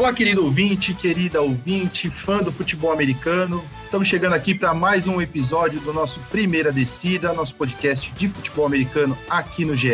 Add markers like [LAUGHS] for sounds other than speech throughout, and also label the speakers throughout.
Speaker 1: Olá, querido ouvinte, querida ouvinte, fã do futebol americano. Estamos chegando aqui para mais um episódio do nosso Primeira Descida, nosso podcast de futebol americano aqui no GE.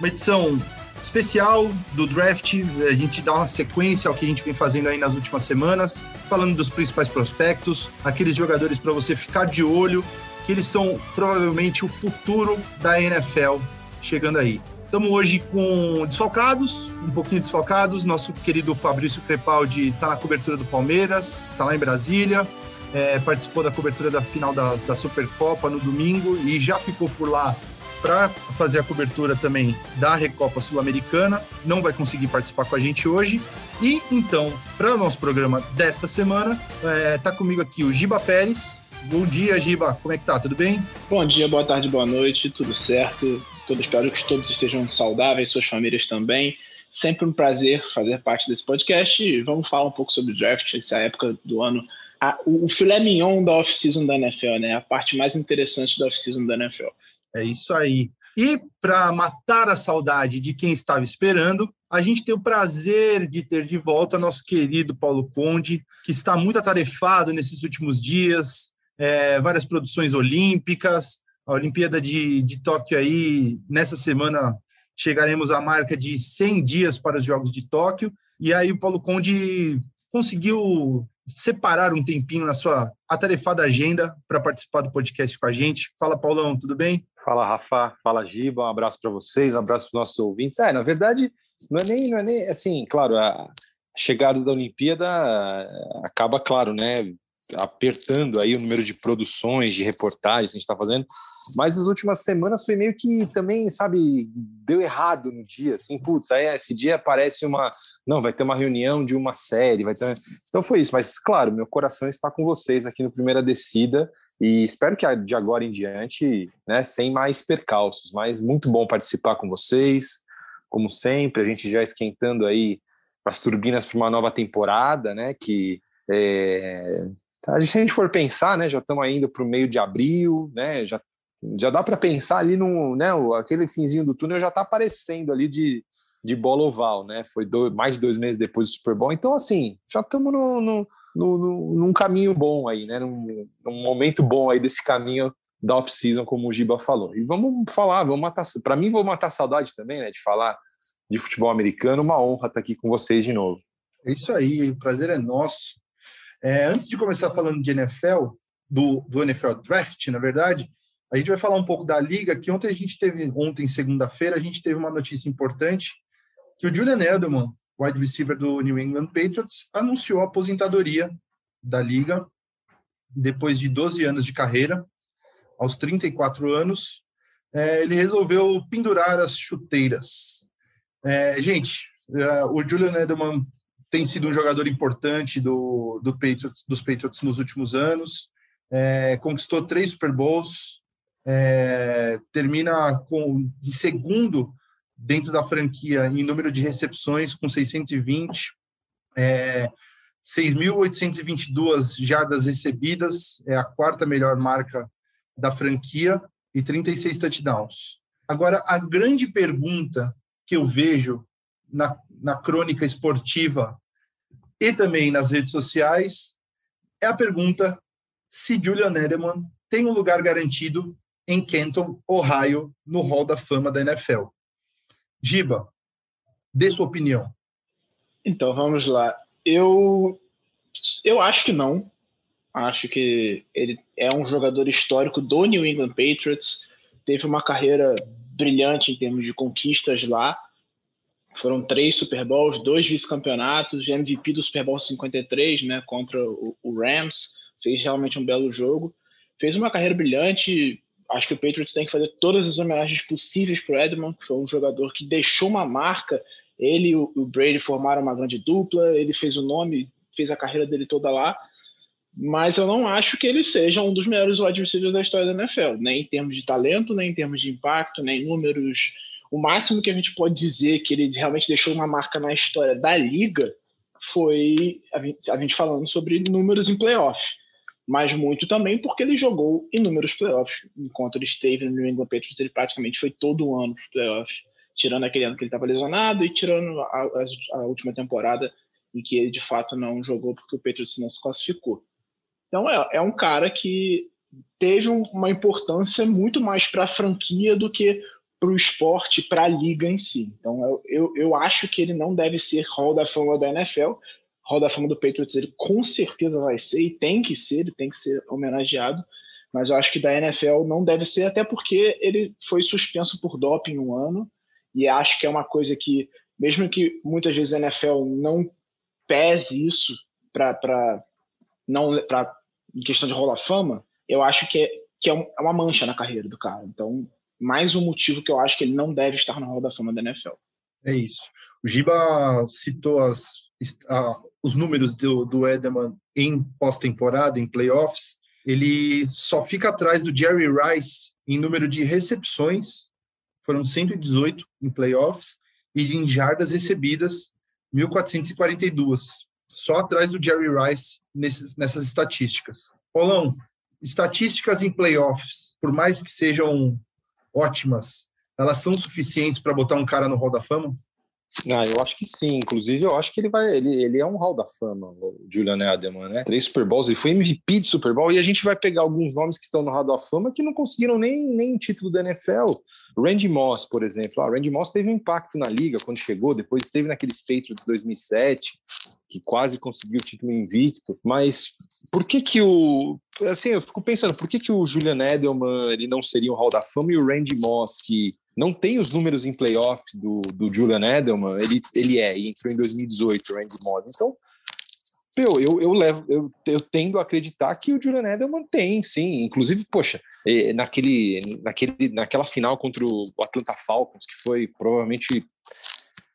Speaker 1: Uma edição especial do draft. A gente dá uma sequência ao que a gente vem fazendo aí nas últimas semanas, falando dos principais prospectos, aqueles jogadores para você ficar de olho, que eles são provavelmente o futuro da NFL chegando aí. Estamos hoje com desfalcados, um pouquinho desfalcados. Nosso querido Fabrício Crepaldi está na cobertura do Palmeiras, está lá em Brasília, é, participou da cobertura da final da, da Supercopa no domingo e já ficou por lá para fazer a cobertura também da Recopa Sul-Americana. Não vai conseguir participar com a gente hoje. E então, para o nosso programa desta semana, está é, tá comigo aqui o Giba Pérez. Bom dia, Giba. Como é que tá? Tudo bem?
Speaker 2: Bom dia, boa tarde, boa noite. Tudo certo? Todos, espero que todos estejam saudáveis, suas famílias também. Sempre um prazer fazer parte desse podcast e vamos falar um pouco sobre o draft, essa época do ano. A, o, o filé mignon da off-season da NFL, né? A parte mais interessante da off-season da NFL.
Speaker 1: É isso aí. E para matar a saudade de quem estava esperando, a gente tem o prazer de ter de volta nosso querido Paulo Conde, que está muito atarefado nesses últimos dias, é, várias produções olímpicas, a Olimpíada de, de Tóquio aí, nessa semana chegaremos à marca de 100 dias para os Jogos de Tóquio, e aí o Paulo Conde conseguiu separar um tempinho na sua atarefada agenda para participar do podcast com a gente. Fala, Paulão, tudo bem?
Speaker 3: Fala, Rafa. Fala, Giba. Um abraço para vocês, um abraço para os nossos ouvintes. É, na verdade, não é nem, não é nem assim, claro, a chegada da Olimpíada acaba, claro, né, apertando aí o número de produções, de reportagens que a gente está fazendo, mas as últimas semanas foi meio que também, sabe, deu errado no dia, assim, putz, aí esse dia aparece uma, não, vai ter uma reunião de uma série, vai ter, então foi isso, mas claro, meu coração está com vocês aqui no Primeira Descida, e espero que de agora em diante, né, sem mais percalços, mas muito bom participar com vocês, como sempre, a gente já esquentando aí as turbinas para uma nova temporada, né, que é, Tá? Se a gente for pensar, né, já estamos indo para o meio de abril, né, já, já dá para pensar ali no, né, aquele finzinho do túnel já está aparecendo ali de, de bola oval, né, foi dois, mais de dois meses depois do Super Bowl, então assim, já estamos no, no, no, num caminho bom aí, né, num, num momento bom aí desse caminho da off-season, como o Giba falou. E vamos falar, vamos matar, para mim vou matar saudade também, né, de falar de futebol americano, uma honra estar aqui com vocês de novo.
Speaker 1: É isso aí, o prazer é nosso. É, antes de começar falando de NFL, do, do NFL Draft, na verdade, a gente vai falar um pouco da liga, que ontem a gente teve, ontem, segunda-feira, a gente teve uma notícia importante, que o Julian Edelman, wide receiver do New England Patriots, anunciou a aposentadoria da liga depois de 12 anos de carreira, aos 34 anos, é, ele resolveu pendurar as chuteiras. É, gente, é, o Julian Edelman tem sido um jogador importante do, do Patriots, dos Patriots nos últimos anos, é, conquistou três Super Bowls, é, termina com de segundo dentro da franquia em número de recepções com 620, é, 6.822 jardas recebidas, é a quarta melhor marca da franquia e 36 touchdowns. Agora, a grande pergunta que eu vejo na, na crônica esportiva e também nas redes sociais é a pergunta se Julian Edelman tem um lugar garantido em Kenton, Ohio, no Hall da Fama da NFL. Giba, dê sua opinião.
Speaker 2: Então, vamos lá. Eu, eu acho que não. Acho que ele é um jogador histórico do New England Patriots. Teve uma carreira brilhante em termos de conquistas lá. Foram três Super Bowls, dois vice-campeonatos, MVP do Super Bowl 53, né, contra o, o, Rams. Fez realmente um belo jogo. Fez uma carreira brilhante. Acho que o Patriots tem que fazer todas as homenagens possíveis para o Edmond, que foi um jogador que deixou uma marca. Ele e o, Brady formaram uma grande dupla. Ele fez o nome, fez a carreira dele toda lá mas eu não acho que ele seja um dos melhores wide receivers da história da NFL, nem em termos de talento, nem em termos de impacto, nem em números o máximo que a gente pode dizer que ele realmente deixou uma marca na história da liga foi a gente, falando sobre números em playoff. Mas muito também porque ele jogou inúmeros playoffs. Enquanto ele esteve no New England Patriots, ele praticamente foi todo ano para playoffs, tirando aquele ano que ele estava lesionado e tirando a, a, última temporada e que ele de fato não jogou porque o Patriots não se classificou. Então é, é um cara que teve uma importância muito mais para a franquia do que para o esporte, para a liga em si. Então eu, eu, eu, acho que ele não deve ser Hall da Fama da NFL. Hall da Fama do Patriots ele com certeza vai ser e tem que ser, ele tem que ser homenageado. Mas eu acho que da NFL não deve ser, até porque ele foi suspenso por doping um ano. E acho que é uma coisa que, mesmo que muitas vezes a NFL não pese isso para não para questão de rola fama, eu acho que é, que é, é uma mancha na carreira do cara. Então, mais um motivo que eu acho que ele não deve estar na roda da fama da NFL.
Speaker 1: É isso. O Giba citou as, os números do, do Edelman em pós-temporada, em playoffs. Ele só fica atrás do Jerry Rice em número de recepções, foram 118 em playoffs, e em jardas recebidas, 1.442. Só atrás do Jerry Rice nesses, nessas estatísticas. Paulão, estatísticas em playoffs, por mais que sejam ótimas, elas são suficientes para botar um cara no Hall da Fama?
Speaker 3: Ah, eu acho que sim. Inclusive, eu acho que ele vai. Ele, ele é um hall da fama, o Julian Edelman, né? Três Super Bowls, ele foi MVP de Super Bowl, e a gente vai pegar alguns nomes que estão no hall da fama que não conseguiram nem, nem título da NFL. Randy Moss, por exemplo. Ah, Randy Moss teve um impacto na liga quando chegou, depois esteve naqueles Patriots de 2007, que quase conseguiu o título invicto. Mas por que que o... Assim, eu fico pensando, por que que o Julian Edelman ele não seria um Hall da Fama e o Randy Moss, que não tem os números em playoff do, do Julian Edelman, ele, ele é, e entrou em 2018, o Randy Moss. Então, eu, eu, eu, levo, eu, eu tendo a acreditar que o Julian Edelman tem, sim. Inclusive, poxa, naquele, naquele, naquela final contra o Atlanta Falcons, que foi provavelmente,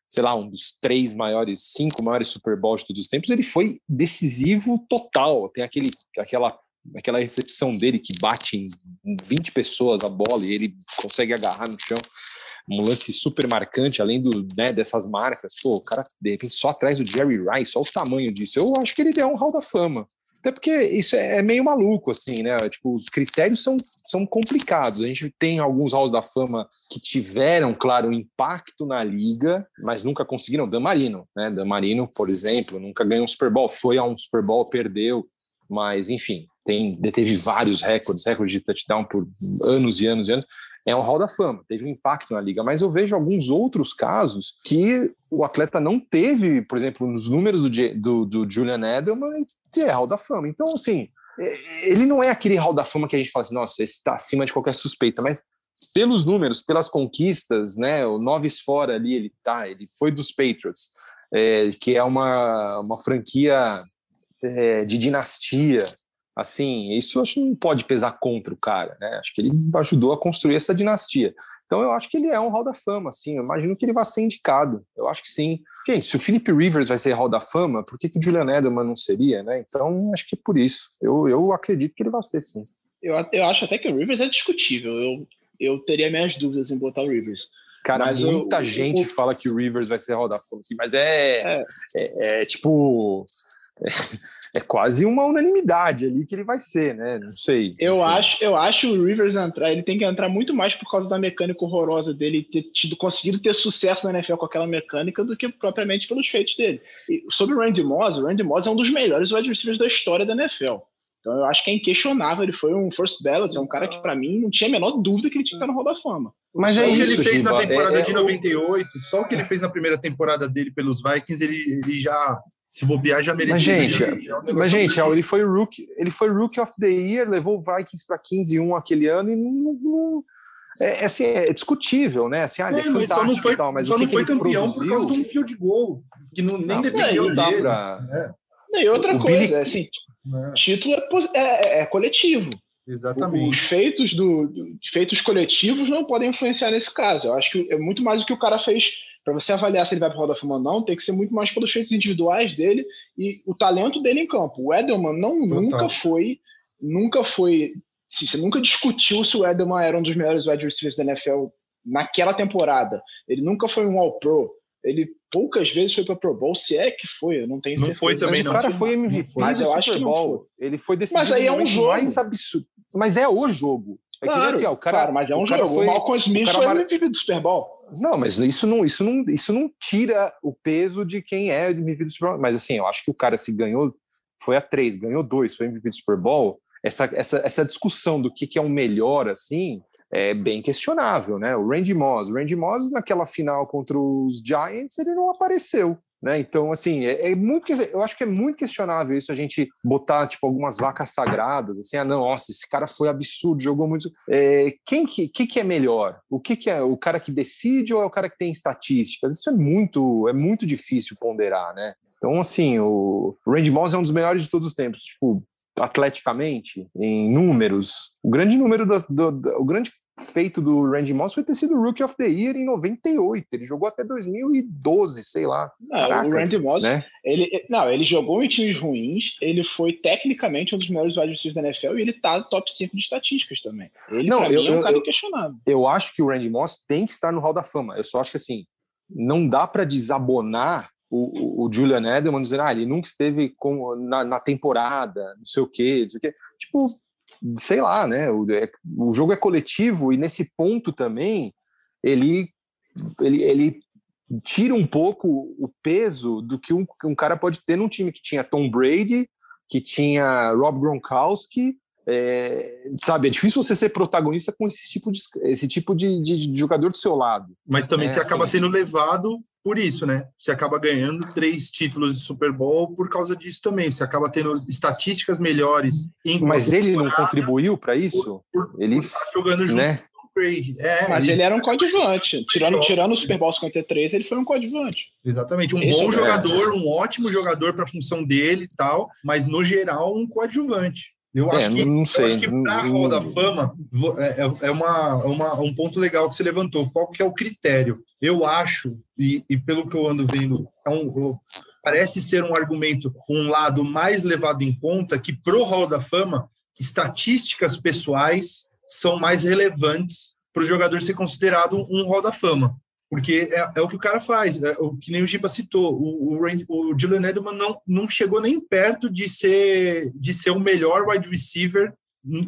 Speaker 3: sei lá, um dos três maiores, cinco maiores Super Bowls de todos os tempos, ele foi decisivo total. Tem aquele, aquela aquela recepção dele que bate em 20 pessoas a bola e ele consegue agarrar no chão. Um lance super marcante, além do, né, dessas marcas. Pô, o cara, de repente, só atrás do Jerry Rice, só o tamanho disso. Eu acho que ele é um hall da fama. Até porque isso é, é meio maluco, assim, né? Tipo, os critérios são, são complicados. A gente tem alguns halls da fama que tiveram, claro, impacto na liga, mas nunca conseguiram. Dan Marino, né? Dan Marino, por exemplo, nunca ganhou um Super Bowl. Foi a um Super Bowl, perdeu. Mas, enfim, tem, deteve vários recordes, recordes de touchdown por anos e anos e anos. É um hall da fama, teve um impacto na liga, mas eu vejo alguns outros casos que o atleta não teve, por exemplo, nos números do, do, do Julian Edelman, que é hall da fama. Então, assim, ele não é aquele hall da fama que a gente fala assim, nossa, esse está acima de qualquer suspeita, mas pelos números, pelas conquistas, né, o Noves fora ali, ele tá, ele foi dos Patriots, é, que é uma, uma franquia é, de dinastia, assim, isso eu acho que não pode pesar contra o cara, né? Acho que ele ajudou a construir essa dinastia. Então eu acho que ele é um Hall da Fama, assim, eu imagino que ele vai ser indicado. Eu acho que sim. Gente, se o Philip Rivers vai ser Hall da Fama, por que, que o Julian Edelman não seria, né? Então acho que é por isso. Eu, eu acredito que ele vai ser, sim.
Speaker 2: Eu, eu acho até que o Rivers é discutível. Eu, eu teria minhas dúvidas em botar o Rivers.
Speaker 3: Cara, mas muita o, gente o, fala que o Rivers vai ser Hall da Fama, assim, mas é, é. é, é tipo é quase uma unanimidade ali que ele vai ser, né? Não sei.
Speaker 2: Eu
Speaker 3: não
Speaker 2: sei. acho, eu acho o Rivers entrar, ele tem que entrar muito mais por causa da mecânica horrorosa dele ter tido conseguido ter sucesso na NFL com aquela mecânica do que propriamente pelos feitos dele. E sobre o Randy Moss, o Randy Moss é um dos melhores wide receivers da história da NFL. Então eu acho que é inquestionável, ele foi um first ballot, é um cara que para mim não tinha a menor dúvida que ele tinha que estar no Hall da Fama.
Speaker 1: Mas só é isso, o que ele fez Giba. na temporada é, de 98, é, só o que ele fez na primeira temporada dele pelos Vikings, ele, ele já se bobear, já merecia.
Speaker 3: Mas, gente, é um mas, gente ele foi rookie, ele foi rookie of the year, levou o Vikings para 15-1 aquele ano e não, não é, é, assim, é discutível, né? Assim, ah, é, é
Speaker 1: mas só não foi, tal, mas só não foi campeão produziu? por causa de um field goal, que não, nem dependia
Speaker 2: não dele. Pra... É. E outra o coisa, Billy... assim, é. título é, é, coletivo.
Speaker 1: Exatamente.
Speaker 2: Os feitos, do, do, feitos coletivos não podem influenciar nesse caso. Eu acho que é muito mais o que o cara fez para você avaliar se ele vai para o Hall da Fama ou não, tem que ser muito mais pelos feitos individuais dele e o talento dele em campo. O Edelman não, nunca foi, nunca foi, assim, você nunca discutiu se o Edelman era um dos melhores wide receivers da NFL naquela temporada. Ele nunca foi um All-Pro. Ele poucas vezes foi para Pro Bowl, se é que foi, eu não tenho
Speaker 1: certeza. Não foi também,
Speaker 3: mas
Speaker 1: não.
Speaker 3: O cara foi MVP
Speaker 2: mas eu acho que não foi.
Speaker 3: Ele foi decisivo
Speaker 2: mas aí é um jogo. mais
Speaker 3: absurdo. Mas é o jogo. É claro, que assim, ó, o cara, claro,
Speaker 2: mas é um jogo. Foi, o Malcolm Smith o foi mar... MVP do Super Bowl.
Speaker 3: Não, mas isso não, isso, não, isso não tira o peso de quem é o MVP do Super Bowl. Mas assim, eu acho que o cara se ganhou, foi a três, ganhou dois, foi MVP do Super Bowl. Essa, essa, essa discussão do que, que é o um melhor, assim, é bem questionável, né? O Randy Moss, o Randy Moss naquela final contra os Giants, ele não apareceu. Né? Então, assim, é, é, muito, eu acho que é muito questionável isso a gente botar tipo algumas vacas sagradas, assim, ah, não, nossa, esse cara foi absurdo, jogou muito. É, quem que, que, que é melhor? O que, que é o cara que decide ou é o cara que tem estatísticas? Isso é muito, é muito difícil ponderar, né? Então, assim, o Randy Moss é um dos melhores de todos os tempos. Tipo, atleticamente, em números, o grande número do, do, do, o grande feito do Randy Moss foi ter sido Rookie of the Year em 98. Ele jogou até 2012, sei lá.
Speaker 2: Não, Caraca, o Randy Moss, né? ele, não, ele jogou em times ruins, ele foi tecnicamente um dos melhores wide receivers da NFL e ele tá no top 5 de estatísticas também. Ele, não, eu, mim, é um cara inquestionável.
Speaker 3: Eu acho que o Randy Moss tem que estar no Hall da Fama. Eu só acho que assim, não dá para desabonar o, o, Julian Edelman dizendo, ah, ele nunca esteve com, na, na temporada, não sei o quê, não sei o quê. Tipo, sei lá, né? O, é, o jogo é coletivo e nesse ponto também ele, ele, ele tira um pouco o peso do que um, um cara pode ter num time que tinha Tom Brady, que tinha Rob Gronkowski, é, sabe, é difícil você ser protagonista com esse tipo de, esse tipo de, de, de jogador do seu lado.
Speaker 1: Mas também é, você acaba assim, sendo levado por isso, né? Você acaba ganhando três títulos de Super Bowl por causa disso também. Você acaba tendo estatísticas melhores.
Speaker 3: Mas ele não contribuiu para isso? Por, por, ele
Speaker 2: por jogando junto. Né? É, mas ele, ele era um coadjuvante. Tirando, tirando o Super Bowl 53, ele foi um coadjuvante.
Speaker 1: Exatamente. Um Esse bom é jogador, um ótimo jogador para a função dele e tal, mas no geral um coadjuvante. Eu é, acho que, não sei. Eu acho que para a Hall da Fama é, é, é uma, uma, um ponto legal que você levantou. Qual que é o critério? Eu acho, e, e pelo que eu ando vendo, é um, parece ser um argumento, um lado mais levado em conta, que pro Hall da Fama, estatísticas pessoais são mais relevantes para o jogador ser considerado um Hall da Fama porque é, é, o que o cara faz, é, o que nem o Giba citou, o, o, Randy, o Edelman não, não chegou nem perto de ser, de ser o melhor wide receiver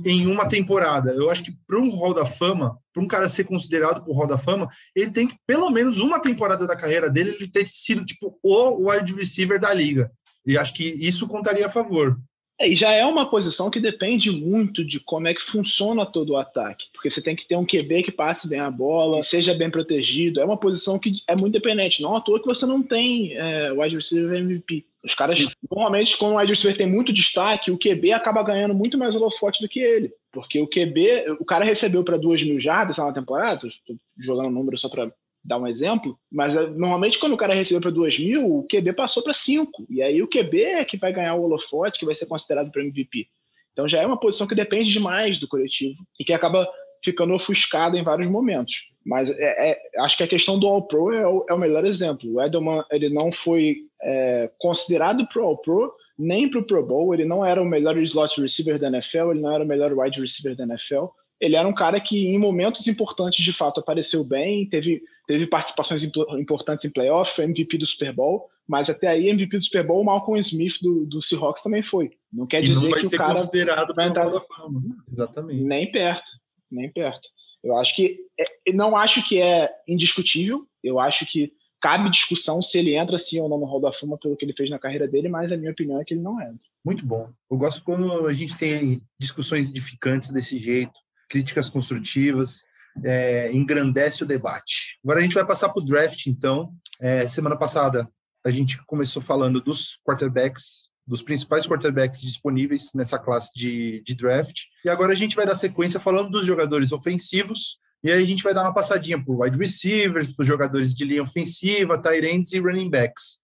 Speaker 1: em uma temporada. Eu acho que para um Hall da Fama, para um cara ser considerado para o Hall da Fama, ele tem que, pelo menos uma temporada da carreira dele, ele ter sido tipo o wide receiver da liga. E acho que isso contaria a favor.
Speaker 2: É, e já é uma posição que depende muito de como é que funciona todo o ataque, porque você tem que ter um QB que passe bem a bola, seja bem protegido. É uma posição que é muito dependente. Não à toa que você não tem é, wide receiver MVP. Os caras, normalmente, quando o wide receiver tem muito destaque, o QB acaba ganhando muito mais holofote do que ele. Porque o QB, o cara recebeu para duas mil jardas na temporada, estou jogando um número só para dar um exemplo, mas eh, normalmente quando o cara recebeu para 2 mil, o QB passou para 5. E aí o QB é que vai ganhar o holofote, que vai ser considerado para MVP. Então já é uma posição que depende demais do coletivo e que acaba ficando ofuscada em vários momentos. Mas é, é, acho que a questão do All-Pro é, é, o melhor exemplo. O Edelman ele não foi é, considerado para o All-Pro, nem para o Pro Bowl. Ele não era o melhor slot receiver da NFL, ele não era o melhor wide receiver da NFL ele era um cara que em momentos importantes de fato apareceu bem, teve, teve participações importantes em playoff, foi MVP do Super Bowl, mas até aí MVP do Super Bowl, o Malcolm Smith do, do Seahawks também foi. Não quer e dizer não que o cara
Speaker 1: considerado vai entrar da fama.
Speaker 2: Exatamente. Nem perto, nem perto. Eu acho que é, não acho que é indiscutível. Eu acho que cabe discussão se ele entra sim ou não no Hall da Fama pelo que ele fez na carreira dele, mas a minha opinião é que ele não entra.
Speaker 1: Muito bom. Eu gosto quando a gente tem discussões edificantes desse jeito, críticas construtivas, é, engrandece o debate. Agora a gente vai passar para o draft, então. É, semana passada a gente começou falando dos quarterbacks, dos principais quarterbacks disponíveis nessa classe de, de draft. E agora a gente vai dar sequência falando dos jogadores ofensivos. E aí a gente vai dar uma passadinha por wide receivers, por jogadores de linha ofensiva, tight ends e running backs.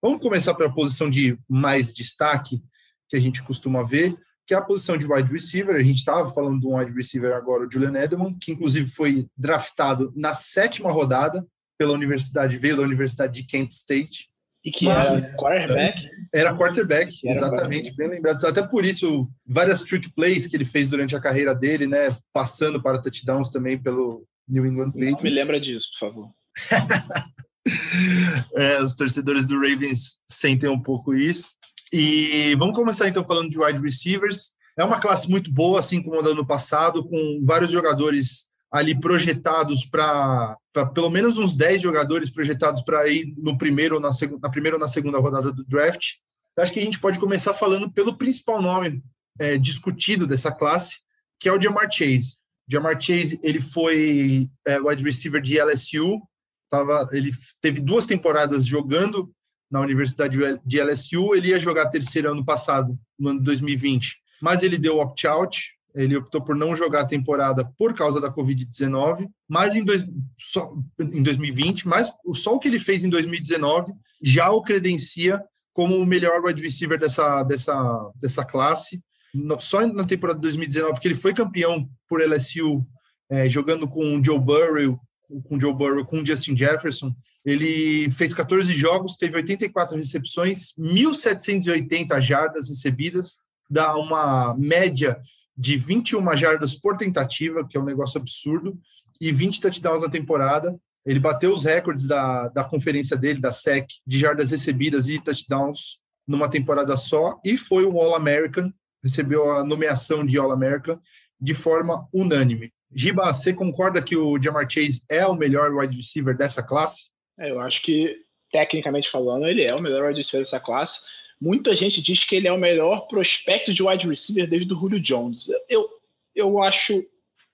Speaker 1: Vamos começar pela posição de mais destaque que a gente costuma ver que é a posição de wide receiver. A gente estava falando de um wide receiver agora, o Julian Edelman, que inclusive foi draftado na sétima rodada pela universidade, veio da Universidade de Kent State.
Speaker 2: E que Mas, era quarterback?
Speaker 1: Era quarterback, era exatamente, quarterback. bem lembrado. Até por isso, várias trick plays que ele fez durante a carreira dele, né? Passando para touchdowns também pelo New England Patriots.
Speaker 2: Não me lembra disso, por favor. [LAUGHS]
Speaker 1: é, os torcedores do Ravens sentem um pouco isso. E vamos começar então falando de wide receivers. É uma classe muito boa, assim como a do ano passado, com vários jogadores ali projetados para pelo menos uns 10 jogadores projetados para ir no primeiro ou na, na primeira ou na segunda rodada do draft. Eu acho que a gente pode começar falando pelo principal nome é, discutido dessa classe, que é o Jamar Chase. Jamar Chase ele foi é, wide receiver de LSU, tava, ele teve duas temporadas jogando na Universidade de LSU, ele ia jogar terceiro ano passado, no ano de 2020, mas ele deu opt-out, ele optou por não jogar a temporada por causa da Covid-19, mas em, dois, só, em 2020, mas só o que ele fez em 2019 já o credencia como o melhor wide receiver dessa, dessa, dessa classe. Só na temporada de 2019, porque ele foi campeão por LSU, é, jogando com o Joe Burrow, com Joe Burrow, com Justin Jefferson. Ele fez 14 jogos, teve 84 recepções, 1.780 jardas recebidas, dá uma média de 21 jardas por tentativa, que é um negócio absurdo, e 20 touchdowns na temporada. Ele bateu os recordes da, da conferência dele, da SEC, de jardas recebidas e touchdowns numa temporada só, e foi o All-American, recebeu a nomeação de All-American de forma unânime. Giba, você concorda que o Jamar Chase é o melhor wide receiver dessa classe?
Speaker 2: É, eu acho que, tecnicamente falando, ele é o melhor wide receiver dessa classe. Muita gente diz que ele é o melhor prospecto de wide receiver desde o Julio Jones. Eu, eu acho.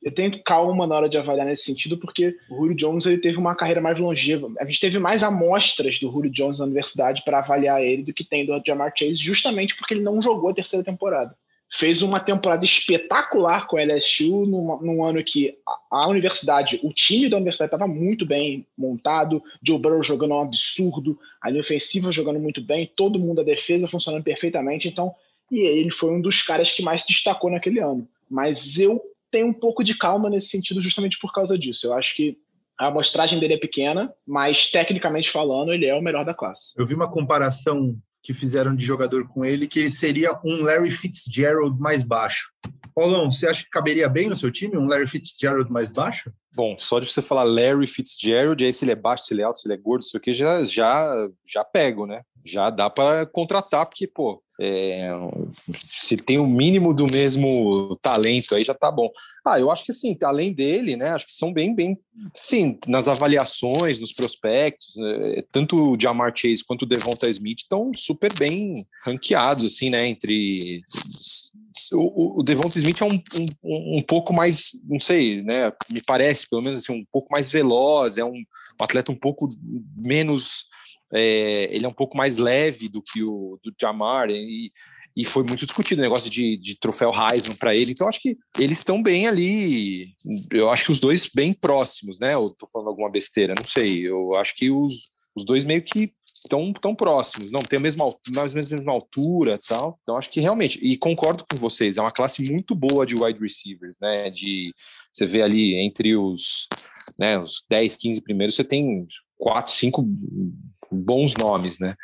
Speaker 2: Eu tenho calma na hora de avaliar nesse sentido, porque o Julio Jones ele teve uma carreira mais longeva. A gente teve mais amostras do Julio Jones na universidade para avaliar ele do que tem do Jamar Chase, justamente porque ele não jogou a terceira temporada fez uma temporada espetacular com a LSU, num, num ano que a, a, universidade, o time da universidade estava muito bem montado, Joe Burrow jogando um absurdo, a linha ofensiva jogando muito bem, todo mundo a defesa funcionando perfeitamente, então, e ele foi um dos caras que mais se destacou naquele ano. Mas eu tenho um pouco de calma nesse sentido justamente por causa disso. Eu acho que a amostragem dele é pequena, mas tecnicamente falando, ele é o melhor da classe.
Speaker 1: Eu vi uma comparação que fizeram de jogador com ele, que ele seria um Larry Fitzgerald mais baixo. Paulão, você acha que caberia bem no seu time um Larry Fitzgerald mais baixo?
Speaker 3: Bom, só de você falar Larry Fitzgerald, aí se ele é baixo, se ele é alto, se ele é gordo, isso aqui já, já, já pego, né? Já dá para contratar, porque, pô, é, se tem o mínimo do mesmo talento aí já tá bom. Ah, eu acho que assim, além dele, né, acho que são bem, bem, sim, nas avaliações, nos prospectos, né, tanto o Jamar Chase quanto o Devonta Smith estão super bem ranqueados, assim, né, entre o, o Devonta Smith é um, um, um, pouco mais, não sei, né, me parece, pelo menos assim, um pouco mais veloz, é um, um atleta um pouco menos é, ele é um pouco mais leve do que o do Jamar e, e foi muito discutido o negócio de, de troféu Heisman para ele. Então acho que eles estão bem ali. Eu acho que os dois bem próximos, né? Ou tô falando alguma besteira, não sei. Eu acho que os, os dois meio que estão tão próximos, não tem a mesma mais ou menos a mesma altura, tal. Então acho que realmente e concordo com vocês, é uma classe muito boa de wide receivers, né? De você vê ali entre os, né, os 10, 15 primeiros, você tem quatro, cinco bons nomes, né?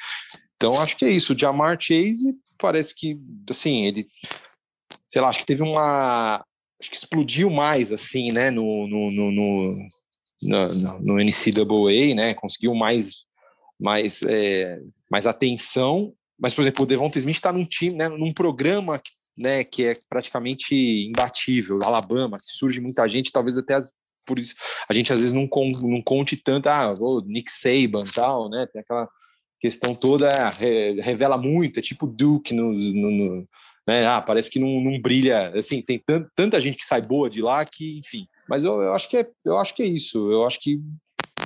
Speaker 3: Então acho que é isso. O Jamar Chase parece que, assim, ele, sei lá, acho que teve uma, acho que explodiu mais, assim, né? No no, no, no, no, no NCAA, né? Conseguiu mais, mais, é, mais atenção. Mas, por exemplo, o Devonta Smith está num time, né? Num programa né, que é praticamente imbatível, Alabama, que surge muita gente, talvez até as, por isso a gente às vezes não, con, não conte tanto, ah, o Nick Saban tal, né? Tem aquela questão toda, é, revela muito, é tipo Duke no, no, no né? Ah, parece que não, não brilha, assim, tem tant, tanta gente que sai boa de lá que, enfim. Mas eu, eu acho que é, eu acho que é isso. Eu acho que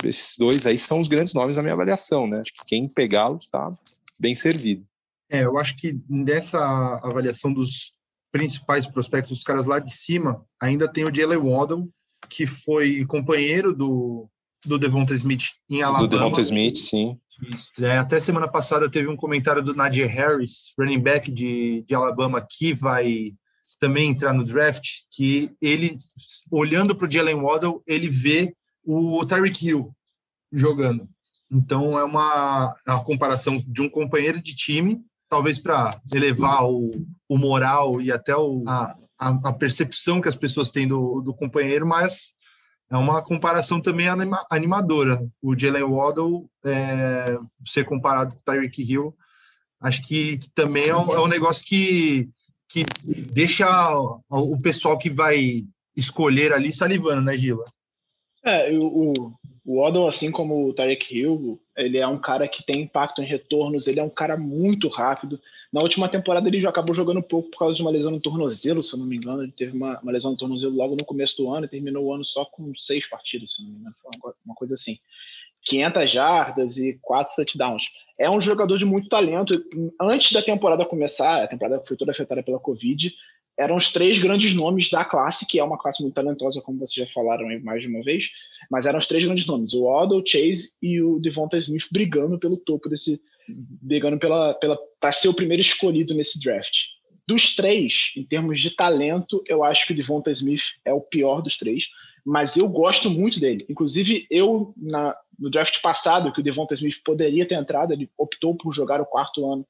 Speaker 3: esses dois aí são os grandes nomes da minha avaliação, né? Acho que quem pegá-los está bem servido.
Speaker 1: É, eu acho que nessa avaliação dos principais prospectos, os caras lá de cima, ainda tem o Jalen Waddle, que foi companheiro do, do Devonta Smith em Alabama.
Speaker 3: Do Devonta Smith, sim.
Speaker 1: É, até semana passada teve um comentário do Nadir Harris, running back de, de Alabama, que vai também entrar no draft, que ele, olhando para o Jalen Waddle, ele vê o Tyreek Hill jogando. Então é uma, uma comparação de um companheiro de time, talvez para elevar o, o moral e até o, a, a, a, percepção que as pessoas têm do, do companheiro, mas é uma comparação também anima, animadora. O Jalen Waddle é, ser comparado com o Tyreek Hill, acho que, que também é um, é um, negócio que, que deixa o pessoal que vai escolher ali salivando, né, Gila?
Speaker 2: É, o, o Odell, assim como o Tarek Hill, ele é um cara que tem impacto em retornos, ele é um cara muito rápido. Na última temporada ele já acabou jogando pouco por causa de uma lesão no tornozelo, se eu não me engano. Ele teve uma, uma lesão no tornozelo logo no começo do ano e terminou o ano só com seis partidas, se eu não me engano. Foi uma, uma coisa assim. 500 jardas e quatro touchdowns. É um jogador de muito talento. Antes da temporada começar, a temporada foi toda afetada pela Covid, eram os três grandes nomes da classe, que é uma classe muito talentosa, como vocês já falaram mais de uma vez, mas eram os três grandes nomes, o Waddle, Chase e o Devonta Smith brigando pelo topo desse, brigando pela, pela para ser o primeiro escolhido nesse draft. Dos três, em termos de talento, eu acho que o Devonta Smith é o pior dos três, mas eu gosto muito dele. Inclusive, eu, na, no draft passado, que o Devonta Smith poderia ter entrado, ele optou por jogar o quarto ano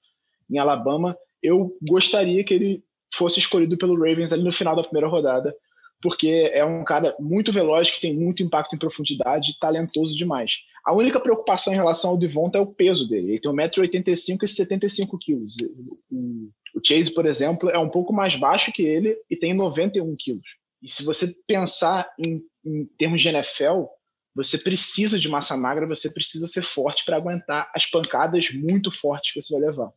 Speaker 2: em Alabama, eu gostaria que ele fosse escolhido pelo Ravens ali no final da primeira rodada, porque é um cara muito veloz, que tem muito impacto em profundidade, talentoso demais. A única preocupação em relação ao Devonta é o peso dele. Ele tem 1,85m e 75 kg. O Chase, por exemplo, é um pouco mais baixo que ele e tem 91 kg. E se você pensar em, em termos de NFL, você precisa de massa magra, você precisa ser forte para aguentar as pancadas muito fortes que você vai levar.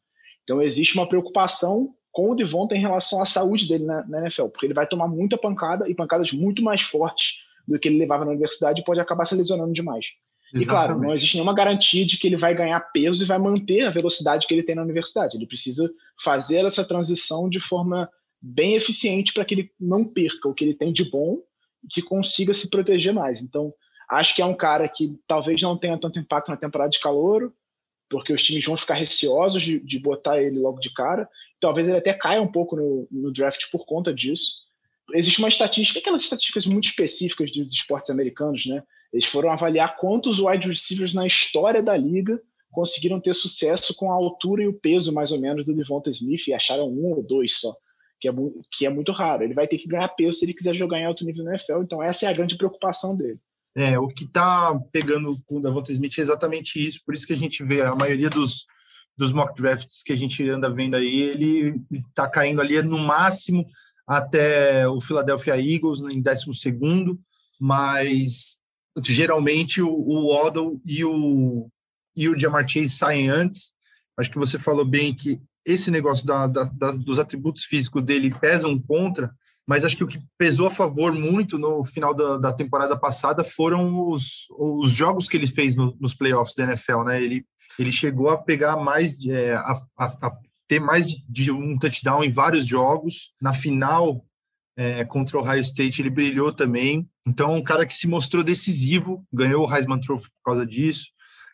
Speaker 2: Então existe uma preocupação com o Devonta em relação à saúde dele na, na, NFL, porque ele vai tomar muita pancada e pancadas muito mais fortes do que ele levava na universidade e pode acabar se lesionando demais. Exatamente. E claro, não existe nenhuma garantia de que ele vai ganhar peso e vai manter a velocidade que ele tem na universidade. Ele precisa fazer essa transição de forma bem eficiente para que ele não perca o que ele tem de bom e que consiga se proteger mais. Então, acho que é um cara que talvez não tenha tanto impacto na temporada de calor, porque os times vão ficar receosos de, de botar ele logo de cara talvez ele até caia um pouco no, no draft por conta disso. Existe uma estatística, aquelas estatísticas muito específicas de esportes americanos, né? Eles foram avaliar quantos wide receivers na história da liga conseguiram ter sucesso com a altura e o peso, mais ou menos, do Devonta Smith e acharam um ou dois só, que é, que é muito raro. Ele vai ter que ganhar peso se ele quiser jogar em alto nível no NFL, então essa é a grande preocupação dele.
Speaker 1: É, o que está pegando com o Devonta Smith é exatamente isso, por isso que a gente vê a maioria dos, dos mock drafts que a gente anda vendo aí, ele está caindo ali no máximo até o Philadelphia Eagles em 12 segundo, mas geralmente o, o Waddle e o, e o Jamar Chase saem antes. Acho que você falou bem que esse negócio da, da, da, dos atributos físicos dele pesam contra, mas acho que o que pesou a favor muito no final da, da temporada passada foram os, os jogos que ele fez no, nos playoffs da NFL, né? Ele ele chegou a pegar mais, é, a, a, a, ter mais de, um touchdown em vários jogos. Na final é, contra o Ohio State ele brilhou também. Então, um cara que se mostrou decisivo, ganhou o Heisman Trophy por causa disso.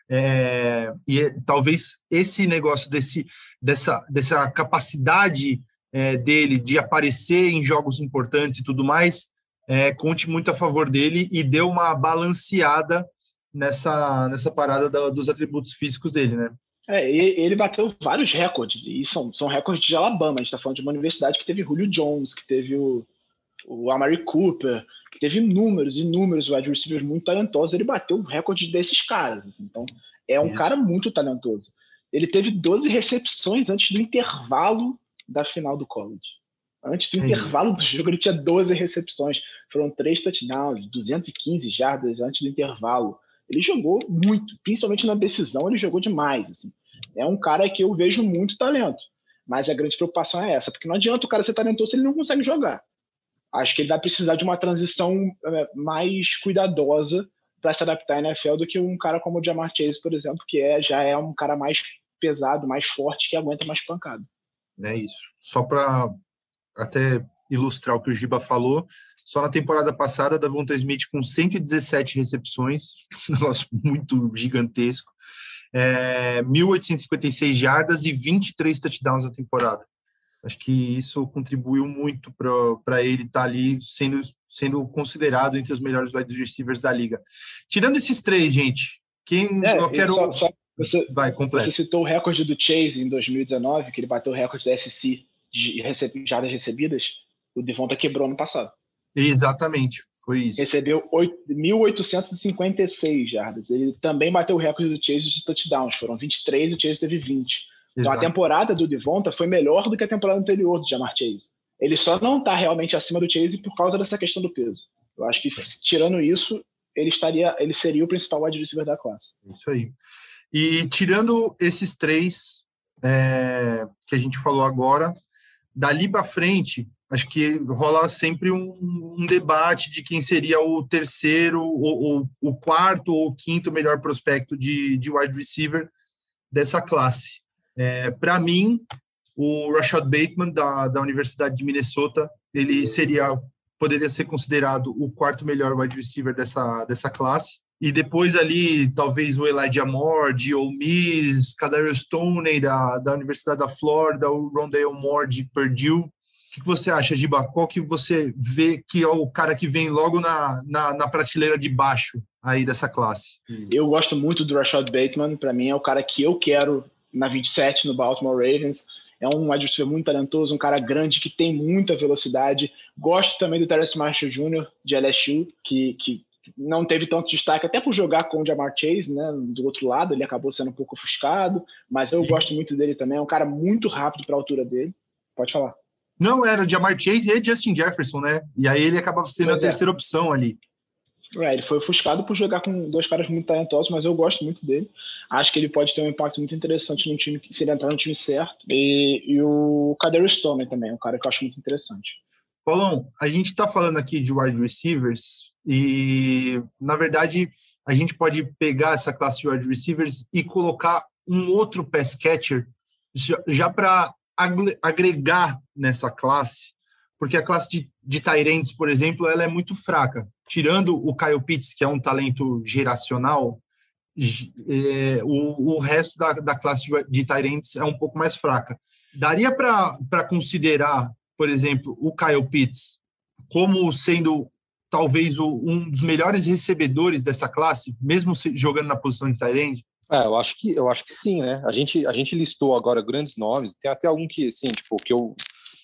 Speaker 1: É, e é, talvez esse negócio desse, dessa, dessa capacidade é, dele de aparecer em jogos importantes e tudo mais, é, conte muito a favor dele e deu uma balanceada nessa, nessa parada da, dos atributos físicos dele, né?
Speaker 2: É, ele bateu vários recordes, e são, são recordes de Alabama. A gente está falando de uma universidade que teve Julio Jones, que teve o, o Amari Cooper, que teve inúmeros, inúmeros wide receivers muito talentosos. Ele bateu o recorde desses caras. Assim. Então, é um Isso. cara muito talentoso. Ele teve 12 recepções antes do intervalo da final do college. Antes do é intervalo do jogo, ele tinha 12 recepções. Foram três touchdowns, 215 jardas antes do intervalo. Ele jogou muito, principalmente na decisão, ele jogou demais. Assim. É um cara que eu vejo muito talento. Mas a grande preocupação é essa, porque não adianta o cara ser talentoso se ele não consegue jogar. Acho que ele vai precisar de uma transição é, mais cuidadosa para se adaptar à NFL do que um cara como o Jamar Chase, por exemplo, que é, já é um cara mais pesado, mais forte, que aguenta mais pancada.
Speaker 1: É isso. Só para até ilustrar o que o Giba falou, só na temporada passada, Davonta Smith com 117 recepções, [LAUGHS] um negócio muito gigantesco, é, 1.856 jardas e 23 touchdowns na temporada. Acho que isso contribuiu muito para ele estar tá ali sendo, sendo considerado entre os melhores wide receivers da liga. Tirando esses três, gente, quem é, eu quero. Só, só
Speaker 2: você, Vai, completo. Você citou o recorde do Chase em 2019, que ele bateu o recorde da SC de jardas recebidas. O Devonta quebrou no passado.
Speaker 1: Exatamente, foi isso.
Speaker 2: Recebeu 1.856 jardas. Ele também bateu o recorde do Chase de touchdowns, foram 23 e o Chase teve 20. Então, a temporada do Devonta foi melhor do que a temporada anterior do Jamar Chase. Ele só não está realmente acima do Chase por causa dessa questão do peso. Eu acho que, tirando isso, ele estaria, ele seria o principal wide receiver da classe.
Speaker 1: Isso aí. E tirando esses três é, que a gente falou agora, dali para frente, acho que rola sempre um, um, debate de quem seria o terceiro, ou, o quarto ou quinto melhor prospecto de, de wide receiver dessa classe. É, para mim, o Rashad Bateman, da, da Universidade de Minnesota, ele seria poderia ser considerado o quarto melhor wide receiver dessa, dessa classe. E depois ali, talvez o Elijah Moore, de Ole Miss, Kadarius Stoney, da, da Universidade da Flórida, o Rondale Moore, de Purdue. O que você acha, Giba? Qual que você vê que é o cara que vem logo na, na, na prateleira de baixo aí dessa classe?
Speaker 2: Eu gosto muito do Rashad Bateman. Para mim, é o cara que eu quero na 27 no Baltimore Ravens. É um wide muito talentoso, um cara grande que tem muita velocidade. Gosto também do Terence Marshall Jr. de LSU, que, que não teve tanto destaque, até por jogar com o Jamar Chase, né? Do outro lado, ele acabou sendo um pouco ofuscado, mas eu Sim. gosto muito dele também. É um cara muito rápido para a altura dele. Pode falar.
Speaker 1: Não, era Jamar Chase e Justin Jefferson, né? E aí ele acabava sendo pois a é. terceira opção ali.
Speaker 2: É, ele foi ofuscado por jogar com dois caras muito talentosos, mas eu gosto muito dele. Acho que ele pode ter um impacto muito interessante no time, se ele entrar no time certo. E, e o Kadarius Stone também, um cara que eu acho muito interessante.
Speaker 1: Paulão, a gente está falando aqui de wide receivers e, na verdade, a gente pode pegar essa classe de wide receivers e colocar um outro pass catcher já para agregar nessa classe, porque a classe de, de Tyrants, por exemplo, ela é muito fraca tirando o Kyle Pitts, que é um talento geracional, é, o, o, resto da, da classe de, de Tyrants é um pouco mais fraca. Daria para considerar, por exemplo, o Kyle Pitts como sendo talvez o, um dos melhores recebedores dessa classe, mesmo se, jogando na posição de Tyrant?
Speaker 3: É, eu acho que eu acho que sim, né? A gente a gente listou agora grandes nomes, tem até algum que assim, tipo, que eu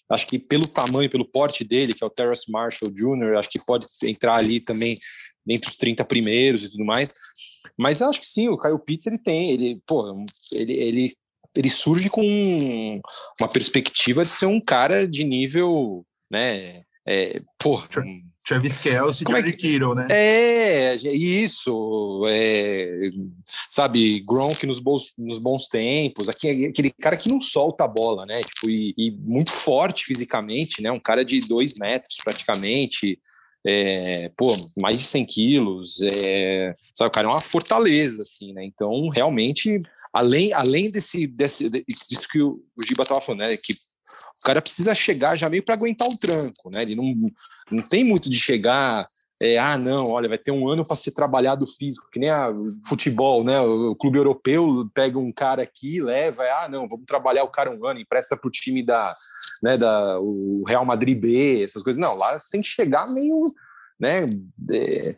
Speaker 3: Acho que pelo tamanho, pelo porte dele, que é o Terrace Marshall Jr., acho que pode entrar ali também entre os 30 primeiros e tudo mais. Mas eu acho que sim, o Kyle Pitts ele tem, ele, pô, ele, ele, ele surge com uma perspectiva de ser um cara de nível, né? É, pô,
Speaker 1: Travis Kelce e George é que... Kittle, né?
Speaker 3: É, isso. É, sabe, Gronk nos bons, nos bons tempos, aquele cara que não solta a bola, né? Tipo, e, e muito forte fisicamente, né? Um cara de dois metros praticamente. É, pô, mais de 100 quilos, é, sabe, o cara é uma fortaleza, assim, né? Então, realmente, além, além desse, desse, disso que o, Giba estava falando, né? Que o cara precisa chegar já meio para aguentar o tranco, né? Ele não, não tem muito de chegar, é, ah, não, olha, vai ter um ano para ser trabalhado físico, que nem a futebol, né? O, o, clube europeu pega um cara aqui, leva, ah, não, vamos trabalhar o cara um ano, empresta para o time da, né, da o Real Madrid B, essas coisas. Não, lá você tem que chegar meio, né? É,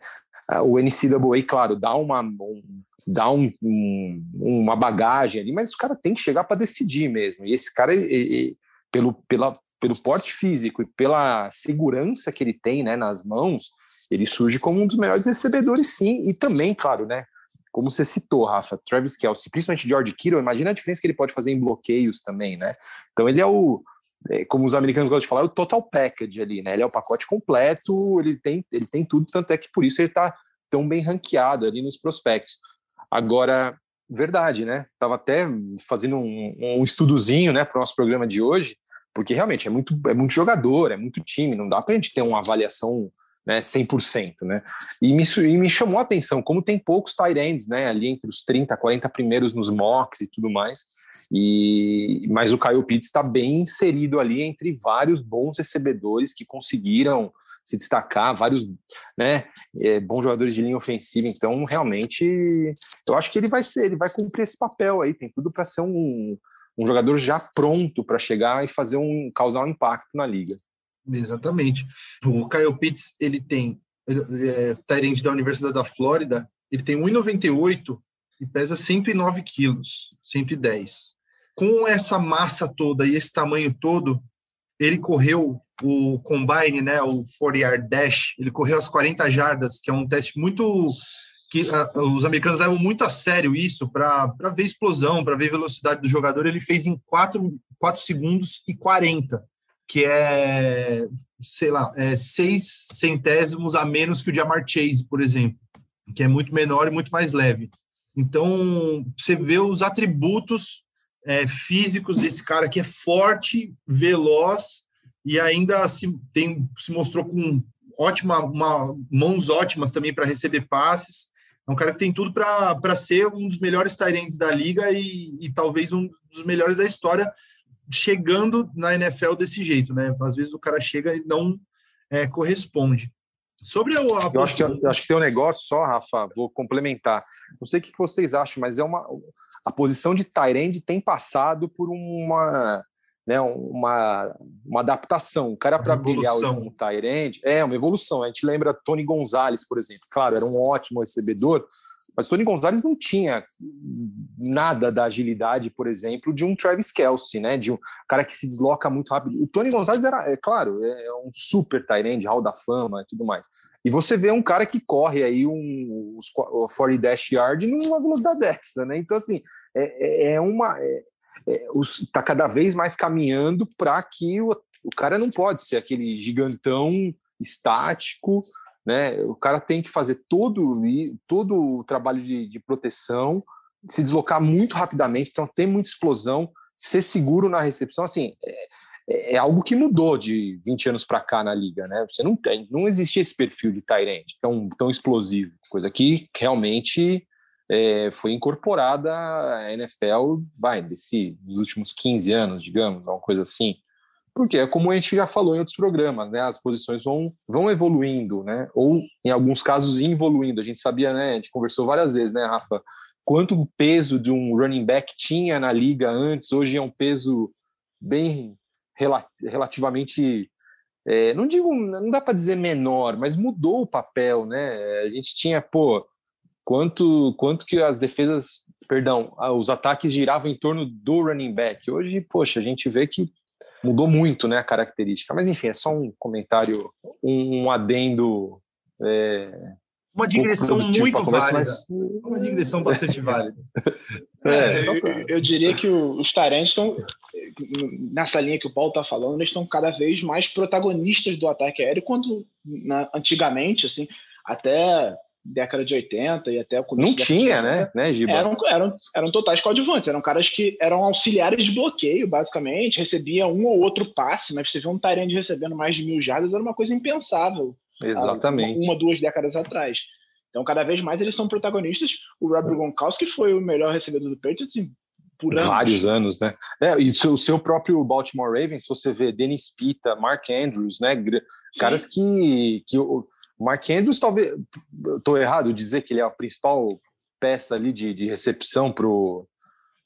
Speaker 3: o NCAA, claro, dá uma, um, dá um, um, uma bagagem ali, mas o cara tem que chegar para decidir mesmo. E esse cara, ele, pelo, pela, pelo porte físico e pela segurança que ele tem né, nas mãos, ele surge como um dos melhores recebedores, sim. E também, claro, né? Como você citou, Rafa, Travis Kelsey, principalmente George Kittle, imagina a diferença que ele pode fazer em bloqueios também, né? Então ele é o, é, como os americanos gostam de falar, é o total package ali, né? Ele é o pacote completo, ele tem, ele tem tudo, tanto é que por isso ele está tão bem ranqueado ali nos prospectos. Agora, verdade, né? Tava até fazendo um, um estudozinho, né, para o nosso programa de hoje, porque realmente é muito, é muito jogador, é muito time, não dá para a gente ter uma avaliação né, 100%, né? E me, e me chamou a atenção como tem poucos tight ends, né, ali entre os 30, 40 primeiros nos mocks e tudo mais. E mas o Kyle Pitts está bem inserido ali entre vários bons recebedores que conseguiram se destacar, vários né, é, bons jogadores de linha ofensiva. Então, realmente, eu acho que ele vai ser, ele vai cumprir esse papel aí. Tem tudo para ser um, um jogador já pronto para chegar e fazer um causar um impacto na liga.
Speaker 1: Exatamente. O Kyle Pitts, ele tem ele é da Universidade da Flórida, ele tem 1,98 e pesa 109 quilos, 110. Com essa massa toda e esse tamanho todo, ele correu o combine, né, o 40 yard dash, ele correu as 40 jardas, que é um teste muito que uh, os americanos levam muito a sério isso para ver explosão, para ver velocidade do jogador. Ele fez em 4, 4 segundos e 40, que é, sei lá, é 6 centésimos a menos que o Jamar Chase, por exemplo, que é muito menor e muito mais leve. Então, você vê os atributos é, físicos desse cara que é forte, veloz e ainda se, tem, se mostrou com ótima, uma, mãos ótimas também para receber passes. É um cara que tem tudo para ser um dos melhores Tyrants da liga e, e, talvez um dos melhores da história, chegando na NFL desse jeito, né? Às vezes o cara chega e não é, corresponde. Sobre a, a
Speaker 3: eu, acho que, eu acho que tem um negócio só, Rafa, vou complementar. Não sei o que vocês acham, mas é uma a posição de Tyrande tem passado por uma né, uma, uma adaptação. O cara para brilhar hoje como Tyrande é uma evolução. A gente lembra Tony Gonzalez, por exemplo. Claro, era um ótimo recebedor, mas Tony Gonzalez não tinha nada da agilidade, por exemplo, de um Travis Kelsey, né? De um cara que se desloca muito rápido. O Tony Gonzalez era, é claro, é um super Tyrande, hall da fama e tudo mais. E você vê um cara que corre aí um, um 40 dash yard numa velocidade dessa, né? Então, assim, é, é, é uma. É, está é, cada vez mais caminhando para que o, o cara não pode ser aquele gigantão estático, né? O cara tem que fazer todo, todo o trabalho de, de proteção, se deslocar muito rapidamente, então tem muita explosão, ser seguro na recepção, assim, é, é algo que mudou de 20 anos para cá na liga, né? Você não tem, não existia esse perfil de Tyrant tão, tão explosivo, coisa que realmente é, foi incorporada à NFL, vai, desse, dos últimos 15 anos, digamos, uma coisa assim. Porque é como a gente já falou em outros programas, né? As posições vão, vão evoluindo, né? Ou, em alguns casos, involuindo. A gente sabia, né? A gente conversou várias vezes, né, Rafa? Quanto o peso de um running back tinha na liga antes, hoje é um peso bem relativamente é, não digo, não dá para dizer menor, mas mudou o papel, né? A gente tinha, pô, quanto, quanto que as defesas, perdão, os ataques giravam em torno do running back. Hoje, poxa, a gente vê que mudou muito né, a característica. Mas enfim, é só um comentário, um adendo. É,
Speaker 1: uma digressão muito válida. Mas... Uma digressão bastante válida. [LAUGHS]
Speaker 2: É, é, pra... eu, diria que os Tarentes estão, nessa linha que o Paulo está falando, eles estão cada vez mais protagonistas do ataque aéreo, quando na, antigamente, assim, até década de 80 e até o
Speaker 3: começo. Não tinha, né? né
Speaker 2: Giba? Eram, eram, eram totais coadjuvantes, eram caras que eram auxiliares de bloqueio, basicamente, recebia um ou outro passe, mas você vê um Tyrande recebendo mais de mil jardas, era uma coisa impensável.
Speaker 3: Exatamente.
Speaker 2: Uma, uma, duas décadas atrás. Então, cada vez mais eles são protagonistas. O Rob Gronkowski foi o melhor recebedor do Patriots por anos.
Speaker 3: Vários anos, né? É, e o seu próprio Baltimore Ravens, você vê Dennis Pita, Mark Andrews, né? Caras que, que Mark Andrews, talvez. Estou errado dizer que ele é a principal peça ali de, de recepção pro,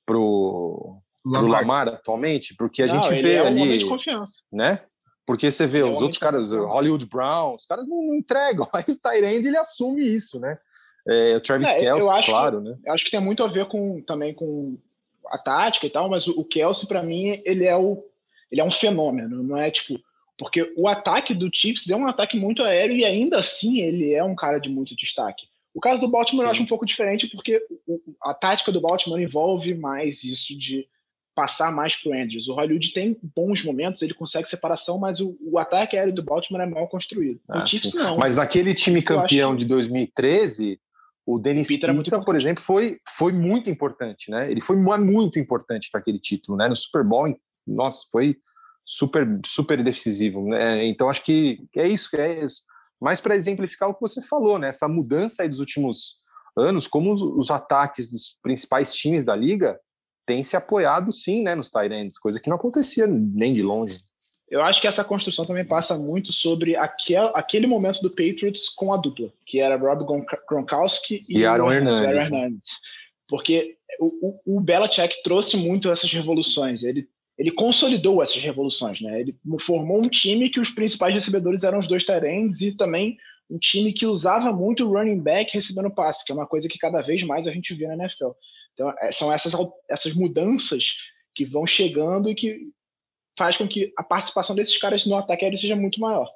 Speaker 3: pro, Lamar. pro Lamar atualmente, porque a não, gente vê é um ali.
Speaker 2: de confiança.
Speaker 3: Né? Porque você vê é os outros caras, Hollywood Brown, os caras não, não entregam. [LAUGHS] Aí o Tyrande ele assume isso, né? É, o Travis é, Kelsey, claro, né?
Speaker 2: Eu acho que tem muito a ver com também com a tática e tal, mas o, o Kelsey, para mim, ele é o ele é um fenômeno, não é tipo porque o ataque do Chiefs é um ataque muito aéreo e ainda assim ele é um cara de muito destaque. O caso do Baltimore Sim. eu acho um pouco diferente porque a tática do Baltimore envolve mais isso de passar mais para o Andrews. O Hollywood tem bons momentos, ele consegue separação, mas o, o ataque aéreo do Baltimore é mal construído. Ah,
Speaker 3: o Chiefs sim. não. Mas naquele time campeão de 2013, o Dennis Peter, Peter por exemplo, foi, foi muito importante, né? Ele foi muito importante para aquele título, né? No Super Bowl, nossa, foi super, super decisivo. Né? Então, acho que é isso, é isso. Mais para exemplificar o que você falou, né? essa mudança aí dos últimos anos, como os, os ataques dos principais times da liga têm se apoiado, sim, né, nos Tyrants, coisa que não acontecia nem de longe.
Speaker 2: Eu acho que essa construção também passa muito sobre aquel, aquele momento do Patriots com a dupla, que era Rob Gronkowski
Speaker 3: e, e Aaron, Hernandez.
Speaker 2: Porque o, o, o Belichick trouxe muito essas revoluções. Ele ele consolidou essas revoluções, né? Ele formou um time que os principais recebedores eram os dois Tyrants e também um time que usava muito o running back recebendo passe, que é uma coisa que cada vez mais a gente vê na NFL. Então, é, são essas, essas mudanças que vão chegando e que faz com que a participação desses caras no ataque aéreo seja muito maior.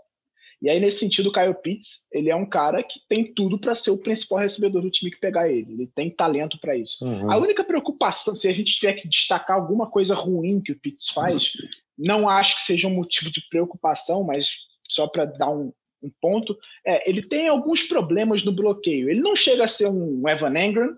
Speaker 2: E aí, nesse sentido, o Kyle Pitts, ele é um cara que tem tudo para ser o principal recebedor do time que pegar ele. Ele tem talento para isso. Uhum. A única preocupação, se a gente tiver que destacar alguma coisa ruim que o Pitts faz, não acho que seja um motivo de preocupação, mas só para dar um, um, ponto, é, ele tem alguns problemas no bloqueio. Ele não chega a ser um Evan Engram,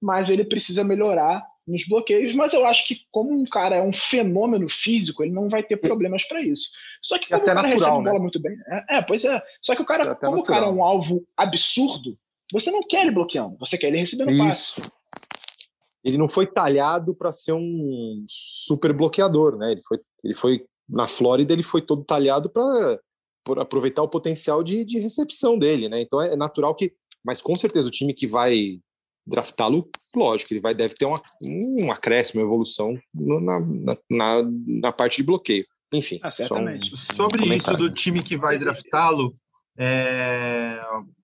Speaker 2: mas ele precisa melhorar nos bloqueios, mas eu acho que como um cara é um fenômeno físico, ele não vai ter problemas para isso. Só que como o cara natural, recebe né? bola muito bem. É, é, pois é. Só que o cara, como natural. o cara é um alvo absurdo, você não quer ele bloqueando, você quer ele recebendo isso. passe.
Speaker 3: Ele não foi talhado para ser um super bloqueador, né? Ele foi, ele foi na Flórida, ele foi todo talhado para aproveitar o potencial de, de recepção dele, né? Então é natural que, mas com certeza o time que vai draftá-lo, lógico, ele vai deve ter uma, um acréscimo, uma evolução na, na, na, na parte de bloqueio. Enfim,
Speaker 1: ah, certamente. Um, Sobre um isso do time que vai draftá-lo, é,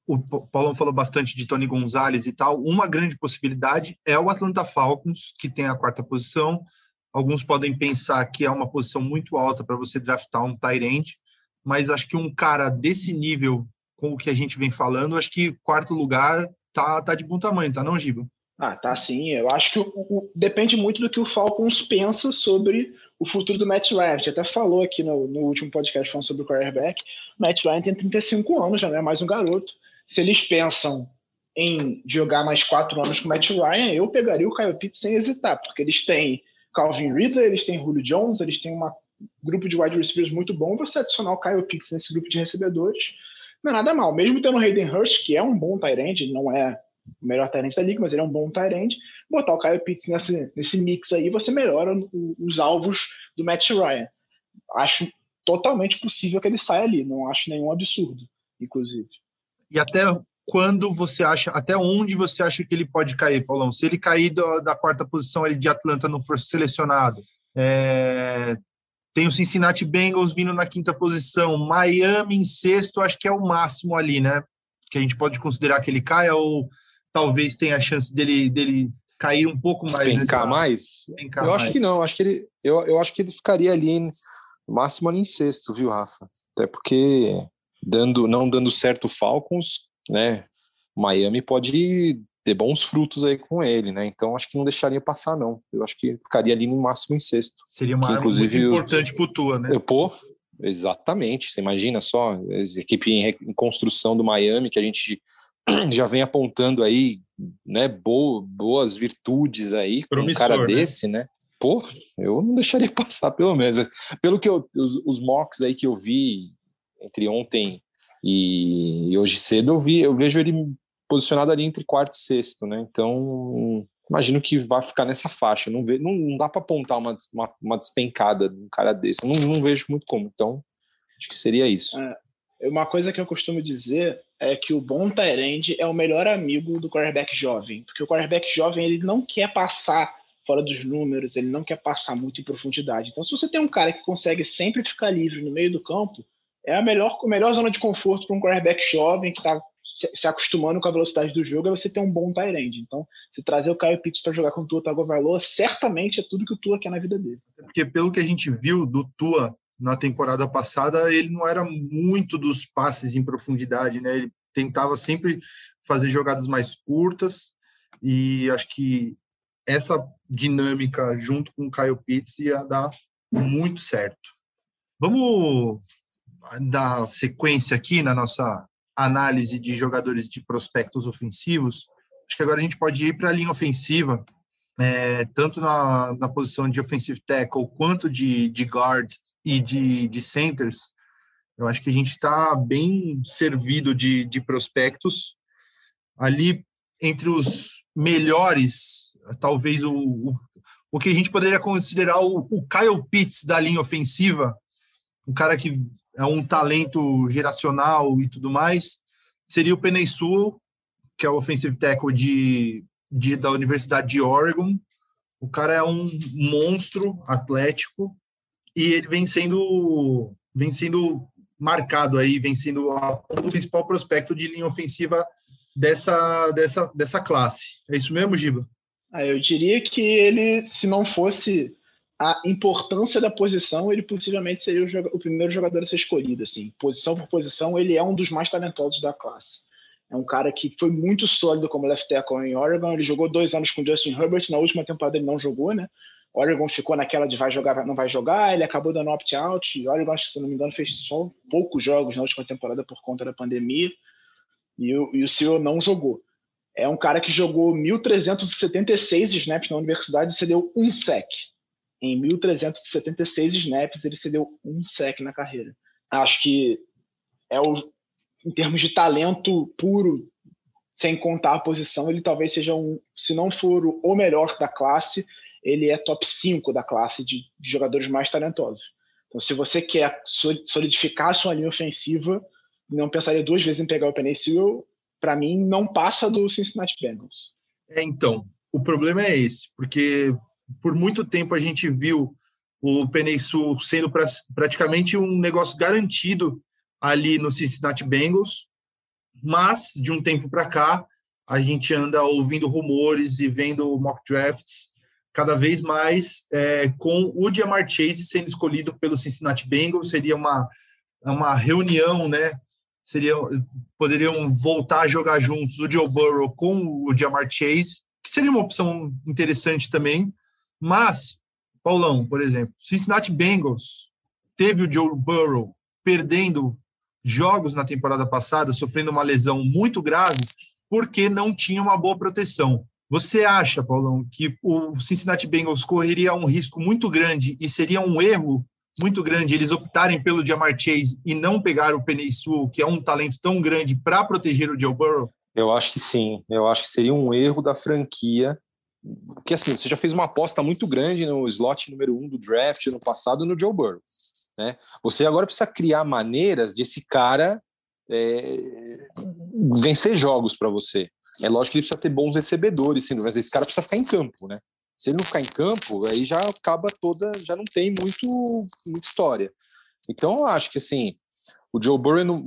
Speaker 1: o Paulão falou bastante de Tony Gonzalez e tal. Uma grande possibilidade é o Atlanta Falcons, que tem a quarta posição. Alguns podem pensar que é uma posição muito alta para você draftar um Tyrant, mas acho que um cara desse nível, com o que a gente vem falando, acho que quarto lugar tá, tá de bom tamanho, tá não, Giba?
Speaker 2: Ah, tá sim. Eu acho que o, o, depende muito do que o Falcons pensa sobre o futuro do Matt Ryan. Até falou aqui no, no último podcast falando sobre o quarterback. Matt Ryan tem 35 anos, já não é mais um garoto. Se eles pensam em jogar mais quatro anos com o Matt Ryan, eu pegaria o Kyle Pitts sem hesitar, porque eles têm Calvin Ridley, eles têm Julio Jones, eles têm um grupo de wide receivers muito bom. Você adicionar o Kyle Pitts nesse grupo de recebedores não é nada mal. Mesmo tendo o Hayden Hurst, que é um bom tight não é o melhor tight da liga, mas ele é um bom tight botar o Kyle Pitts nesse, nesse mix aí, você melhora os alvos do Matt Ryan. Acho totalmente possível que ele saia ali, não acho nenhum absurdo, inclusive.
Speaker 1: E até quando você acha, até onde você acha que ele pode cair, Paulão? Se ele cair do, da quarta posição ali de Atlanta não for selecionado, é, tem o Cincinnati Bengals vindo na quinta posição, Miami em sexto, acho que é o máximo ali, né? Que a gente pode considerar que ele caia, ou talvez tenha a chance dele, dele cair um pouco mais.
Speaker 3: Despencar mais? Despencar eu mais. acho que não, acho que ele, eu, eu acho que ele ficaria ali no máximo ali em sexto, viu, Rafa? Até porque dando, não dando certo o Falcons, né? Miami pode ter bons frutos aí com ele, né? Então acho que não deixaria passar, não. Eu acho que ficaria ali no máximo em sexto.
Speaker 1: Seria uma que, inclusive, muito importante para o Tua, né?
Speaker 3: Pô, exatamente. Você imagina só, a equipe em, em, construção do Miami, que a gente [CLEARS THROAT] já vem apontando aí, né? boas virtudes aí com um cara né? desse, né? Pô, eu não deixaria [LAUGHS] passar, pelo menos. Mas pelo que eu, os, os mocks aí que eu vi entre ontem e hoje cedo, eu vi, eu vejo ele posicionado ali entre quarto e sexto, né? Então, imagino que vai ficar nessa faixa. Não, vê, não, não dá para apontar uma, uma, uma, despencada de um cara desse. Não, não vejo muito como. Então, acho que seria isso.
Speaker 2: É, uma coisa que eu costumo dizer é que o bom Tyrande é o melhor amigo do quarterback jovem, porque o quarterback jovem ele não quer passar fora dos números, ele não quer passar muito em profundidade. Então, se você tem um cara que consegue sempre ficar livre no meio do campo, é a melhor, a melhor zona de conforto para um quarterback jovem que está se, acostumando com a velocidade do jogo, é você ter um bom tight Então, se trazer o Caio Pitts para jogar com o Tua Tagovailoa, certamente é tudo que o Tua quer na vida dele.
Speaker 1: Porque pelo que a gente viu do Tua na temporada passada, ele não era muito dos passes em profundidade, né? Ele tentava sempre fazer jogadas mais curtas e acho que essa dinâmica junto com o Caio Pitts ia dar muito certo. Vamos dar sequência aqui na nossa análise de jogadores de prospectos ofensivos, acho que agora a gente pode ir para a linha ofensiva, é, tanto na, na posição de offensive tackle quanto de, de guard e de, de centers. Eu acho que a gente está bem servido de, de prospectos. Ali, entre os melhores, talvez o, o, o que a gente poderia considerar o, o Kyle Pitts da linha ofensiva, um cara que é um talento geracional e tudo mais, seria o Sewell, que é o offensive tackle de, de, da Universidade de Oregon. O cara é um monstro atlético e ele vem sendo, vem sendo marcado aí, vem sendo o principal prospecto de linha ofensiva dessa, dessa, dessa classe. É isso mesmo, Giba?
Speaker 2: Ah, eu diria que ele, se não fosse a importância da posição, ele possivelmente seria o, o, primeiro jogador a ser escolhido. Assim. Posição por posição, ele é um dos mais talentosos da classe. É um cara que foi muito sólido como left tackle em Oregon. Ele jogou dois anos com Justin Herbert. Na última temporada ele não jogou, né? Oregon ficou naquela de vai jogar, não vai jogar. Ele acabou dando opt-out. Oregon, se não me engano, fez só poucos jogos na última temporada por conta da pandemia. E o, e o CEO não jogou. É um cara que jogou 1.376 snaps na universidade e cedeu um sec. Em 1.376 snaps, ele cedeu um sec na carreira. Acho que é o, em termos de talento puro, sem contar a posição, ele talvez seja um, se não for o melhor da classe, ele é top 5 da classe de, de jogadores mais talentosos. Então, se você quer solidificar sua linha ofensiva, não pensaria duas vezes em pegar o Penny Sewell, para mim, não passa do Cincinnati Bengals.
Speaker 1: É, então, o problema é esse, porque por muito tempo a gente viu o Sewell sendo pra, praticamente um negócio garantido ali no Cincinnati Bengals, mas de um tempo para cá a gente anda ouvindo rumores e vendo mock drafts cada vez mais é, com o Jamar Chase sendo escolhido pelo Cincinnati Bengals seria uma uma reunião, né? Seriam poderiam voltar a jogar juntos o Joe Burrow com o Jamar Chase, que seria uma opção interessante também. Mas Paulão, por exemplo, Cincinnati Bengals teve o Joe Burrow perdendo jogos na temporada passada, sofrendo uma lesão muito grave, porque não tinha uma boa proteção. Você acha, Paulão, que o Cincinnati Bengals correria um risco muito grande e seria um erro muito grande eles optarem pelo Jamar Chase e não pegar o Penei Sewell, que é um talento tão grande, para proteger o Joe Burrow?
Speaker 3: Eu acho que sim. Eu acho que seria um erro da franquia. Porque assim, você já fez uma aposta muito grande no slot número um do draft no passado no Joe Burrow. Né? Você agora precisa criar maneiras de esse cara é, vencer jogos para você. É lógico que ele precisa ter bons recebedores, mas esse cara precisa ficar em campo, né? Se ele não ficar em campo, aí já acaba toda, já não tem muito, muita história. Então eu acho que assim, o Joe Burrow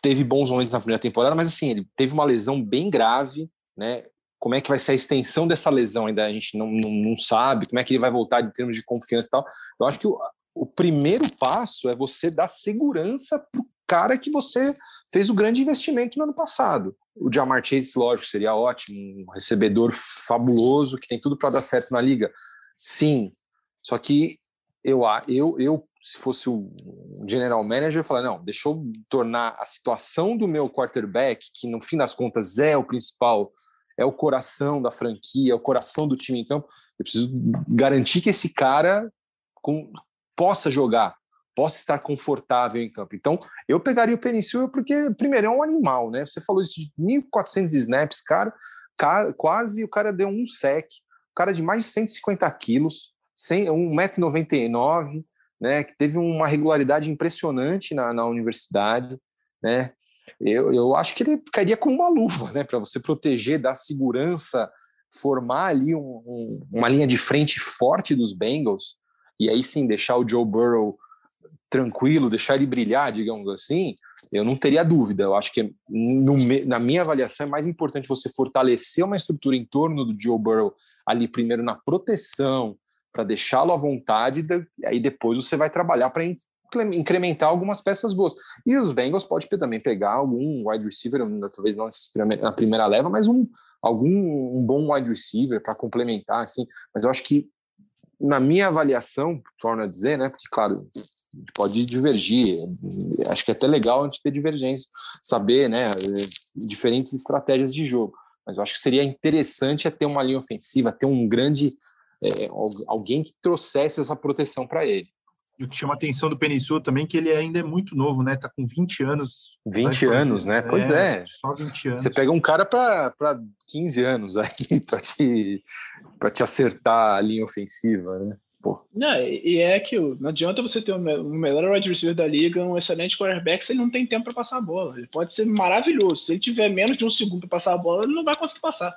Speaker 3: teve bons momentos na primeira temporada, mas assim, ele teve uma lesão bem grave, né? Como é que vai ser a extensão dessa lesão ainda a gente não, não, não sabe, como é que ele vai voltar em termos de confiança e tal. Eu acho que o, o primeiro passo é você dar segurança para o cara que você fez o grande investimento no ano passado. O Jamar Chase, lógico, seria ótimo, um recebedor fabuloso, que tem tudo para dar certo na liga. Sim, só que eu, eu, eu se fosse o general manager, eu falar, não, deixa eu tornar a situação do meu quarterback, que no fim das contas é o principal, é o coração da franquia, é o coração do time em campo, eu preciso garantir que esse cara com, possa jogar, possa estar confortável em campo. Então, eu pegaria o Penicil porque, primeiro, é um animal, né? Você falou isso de 1.400 snaps, cara, quase o cara deu um sec, o cara de mais de 150 quilos, 1,99m, né? Que teve uma regularidade impressionante na, na universidade, né? Eu, eu acho que ele ficaria com uma luva, né? Para você proteger, dar segurança, formar ali um, um, uma linha de frente forte dos Bengals, e aí sim deixar o Joe Burrow tranquilo, deixar ele brilhar, digamos assim, eu não teria dúvida. Eu acho que no, na minha avaliação é mais importante você fortalecer uma estrutura em torno do Joe Burrow ali primeiro na proteção, para deixá-lo à vontade, e aí depois você vai trabalhar para incrementar algumas peças boas. E os Bengals pode também pegar algum wide receiver, talvez não na primeira leva, mas um algum um bom wide receiver para complementar, assim. Mas eu acho que na minha avaliação, torno a dizer, né? Porque, claro, pode divergir. Acho que é até legal a gente ter divergência, saber, né? Diferentes estratégias de jogo. Mas eu acho que seria interessante ter uma linha ofensiva, ter um grande. É, alguém que trouxesse essa proteção para ele.
Speaker 1: O que chama a atenção do Peninsul também que ele ainda é muito novo, né? Tá com 20 anos.
Speaker 3: 20 anos, né? Pois é,
Speaker 1: é. Só 20 anos.
Speaker 3: Você pega um cara para 15 anos aí [LAUGHS] para te, te acertar a linha ofensiva, né?
Speaker 2: Pô. Não, e é aquilo. Não adianta você ter o melhor wide receiver da liga, um excelente quarterback, se ele não tem tempo para passar a bola. Ele pode ser maravilhoso. Se ele tiver menos de um segundo para passar a bola, ele não vai conseguir passar.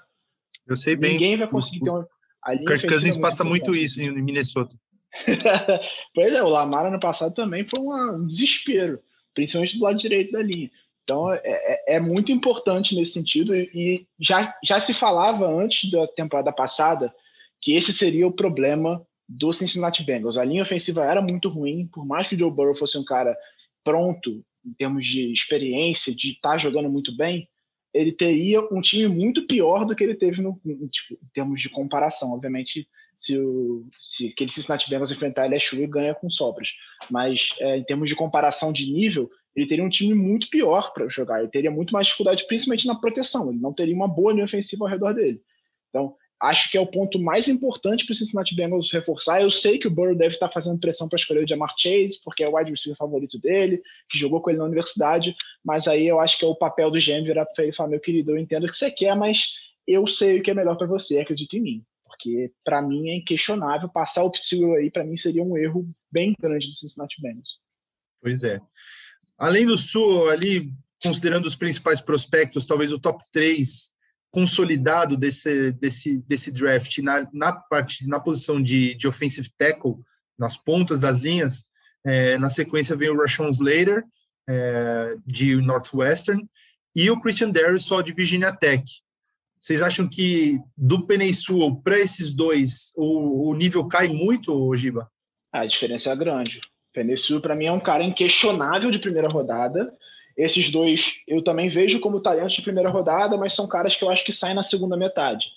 Speaker 1: Eu sei bem.
Speaker 2: Ninguém vai conseguir ter uma.
Speaker 1: A linha Kirk Cousins passa muito isso em Minnesota. [LAUGHS]
Speaker 2: pois é, o Lamar ano passado também foi um desespero, principalmente do lado direito da linha. Então é, é, é muito importante nesse sentido, e já, já se falava antes da temporada passada que esse seria o problema do Cincinnati Bengals. A linha ofensiva era muito ruim, por mais que o Joe Burrow fosse um cara pronto em termos de experiência, de estar tá jogando muito bem, ele teria um time muito pior do que ele teve no, tipo, em termos de comparação. Obviamente, se, o, se aquele Cincinnati Bengals enfrentar LSU e ganha com sobras. Mas é, em termos de comparação de nível, ele teria um time muito pior para jogar. Ele teria muito mais dificuldade, principalmente na proteção. Ele não teria uma boa linha ofensiva ao redor dele. Então, acho que é o ponto mais importante para o Cincinnati Bengals reforçar. Eu sei que o Burrow deve estar fazendo pressão para escolher o Jamar Chase, porque é o wide receiver favorito dele, que jogou com ele na universidade, mas aí eu acho que é o papel do GM virar para ele e falar: meu querido, eu entendo o que você quer, mas eu sei o que é melhor para você, acredite em mim. Porque para mim é inquestionável passar o Psyll aí, para mim seria um erro bem grande do Cincinnati Bengals.
Speaker 1: Pois é. Além do Sul, ali, considerando os principais prospectos, talvez o top 3 consolidado desse, desse, desse draft na, na parte na posição de, de offensive tackle, nas pontas das linhas, é, na sequência vem o Rashawn Slater, é, de Northwestern, e o Christian Darius, só de Virginia Tech. Vocês acham que do Peninsul para esses dois o, o, nível cai muito, Giba?
Speaker 2: A diferença é grande. Peninsul, para mim, é um cara inquestionável de primeira rodada, esses dois eu também vejo como talentos de primeira rodada, mas são caras que eu acho que saem na segunda metade.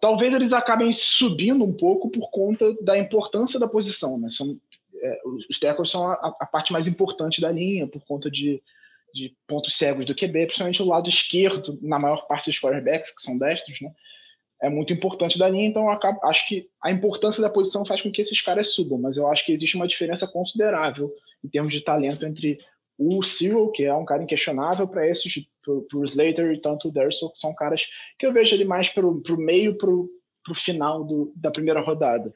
Speaker 2: Talvez eles acabem subindo um pouco por conta da importância da posição. Né? São, é, os tackles são a, a, parte mais importante da linha, por conta de, de pontos cegos do QB, principalmente o lado esquerdo, na maior parte dos quarterbacks, que são destros, né? é muito importante da linha, então eu acabo, acho que a importância da posição faz com que esses caras subam, mas eu acho que existe uma diferença considerável em termos de talento entre o Cyril, que é um cara inquestionável para esses, para o Slater e tanto o Derso, que são caras que eu vejo ele mais para o meio, para o final do, da primeira rodada.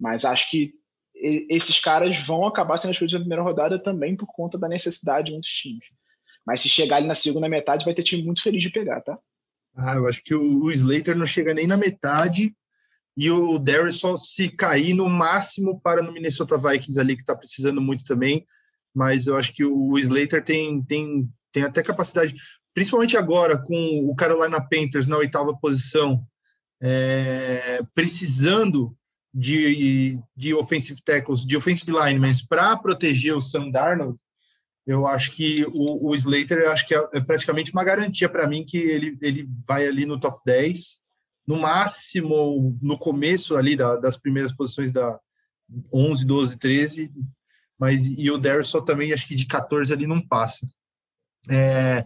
Speaker 2: Mas acho que esses caras vão acabar sendo escolhidos na primeira rodada também por conta da necessidade de muitos times. Mas se chegar ali na segunda metade, vai ter time muito feliz de pegar, tá?
Speaker 1: Ah, eu acho que o, o Slater não chega nem na metade e o Darius só se cair no máximo para no Minnesota Vikings ali, que está precisando muito também mas eu acho que o Slater tem, tem, tem até capacidade, principalmente agora com o Carolina Panthers na oitava posição, é, precisando de, de offensive tackles, de offensive linemen para proteger o Sam Darnold, eu acho que o, o Slater acho que é, é praticamente uma garantia para mim que ele, ele vai ali no top 10, no máximo no começo ali da, das primeiras posições da 11, 12, 13, mas e o Derrisson também, acho que de 14 ali não passa. É,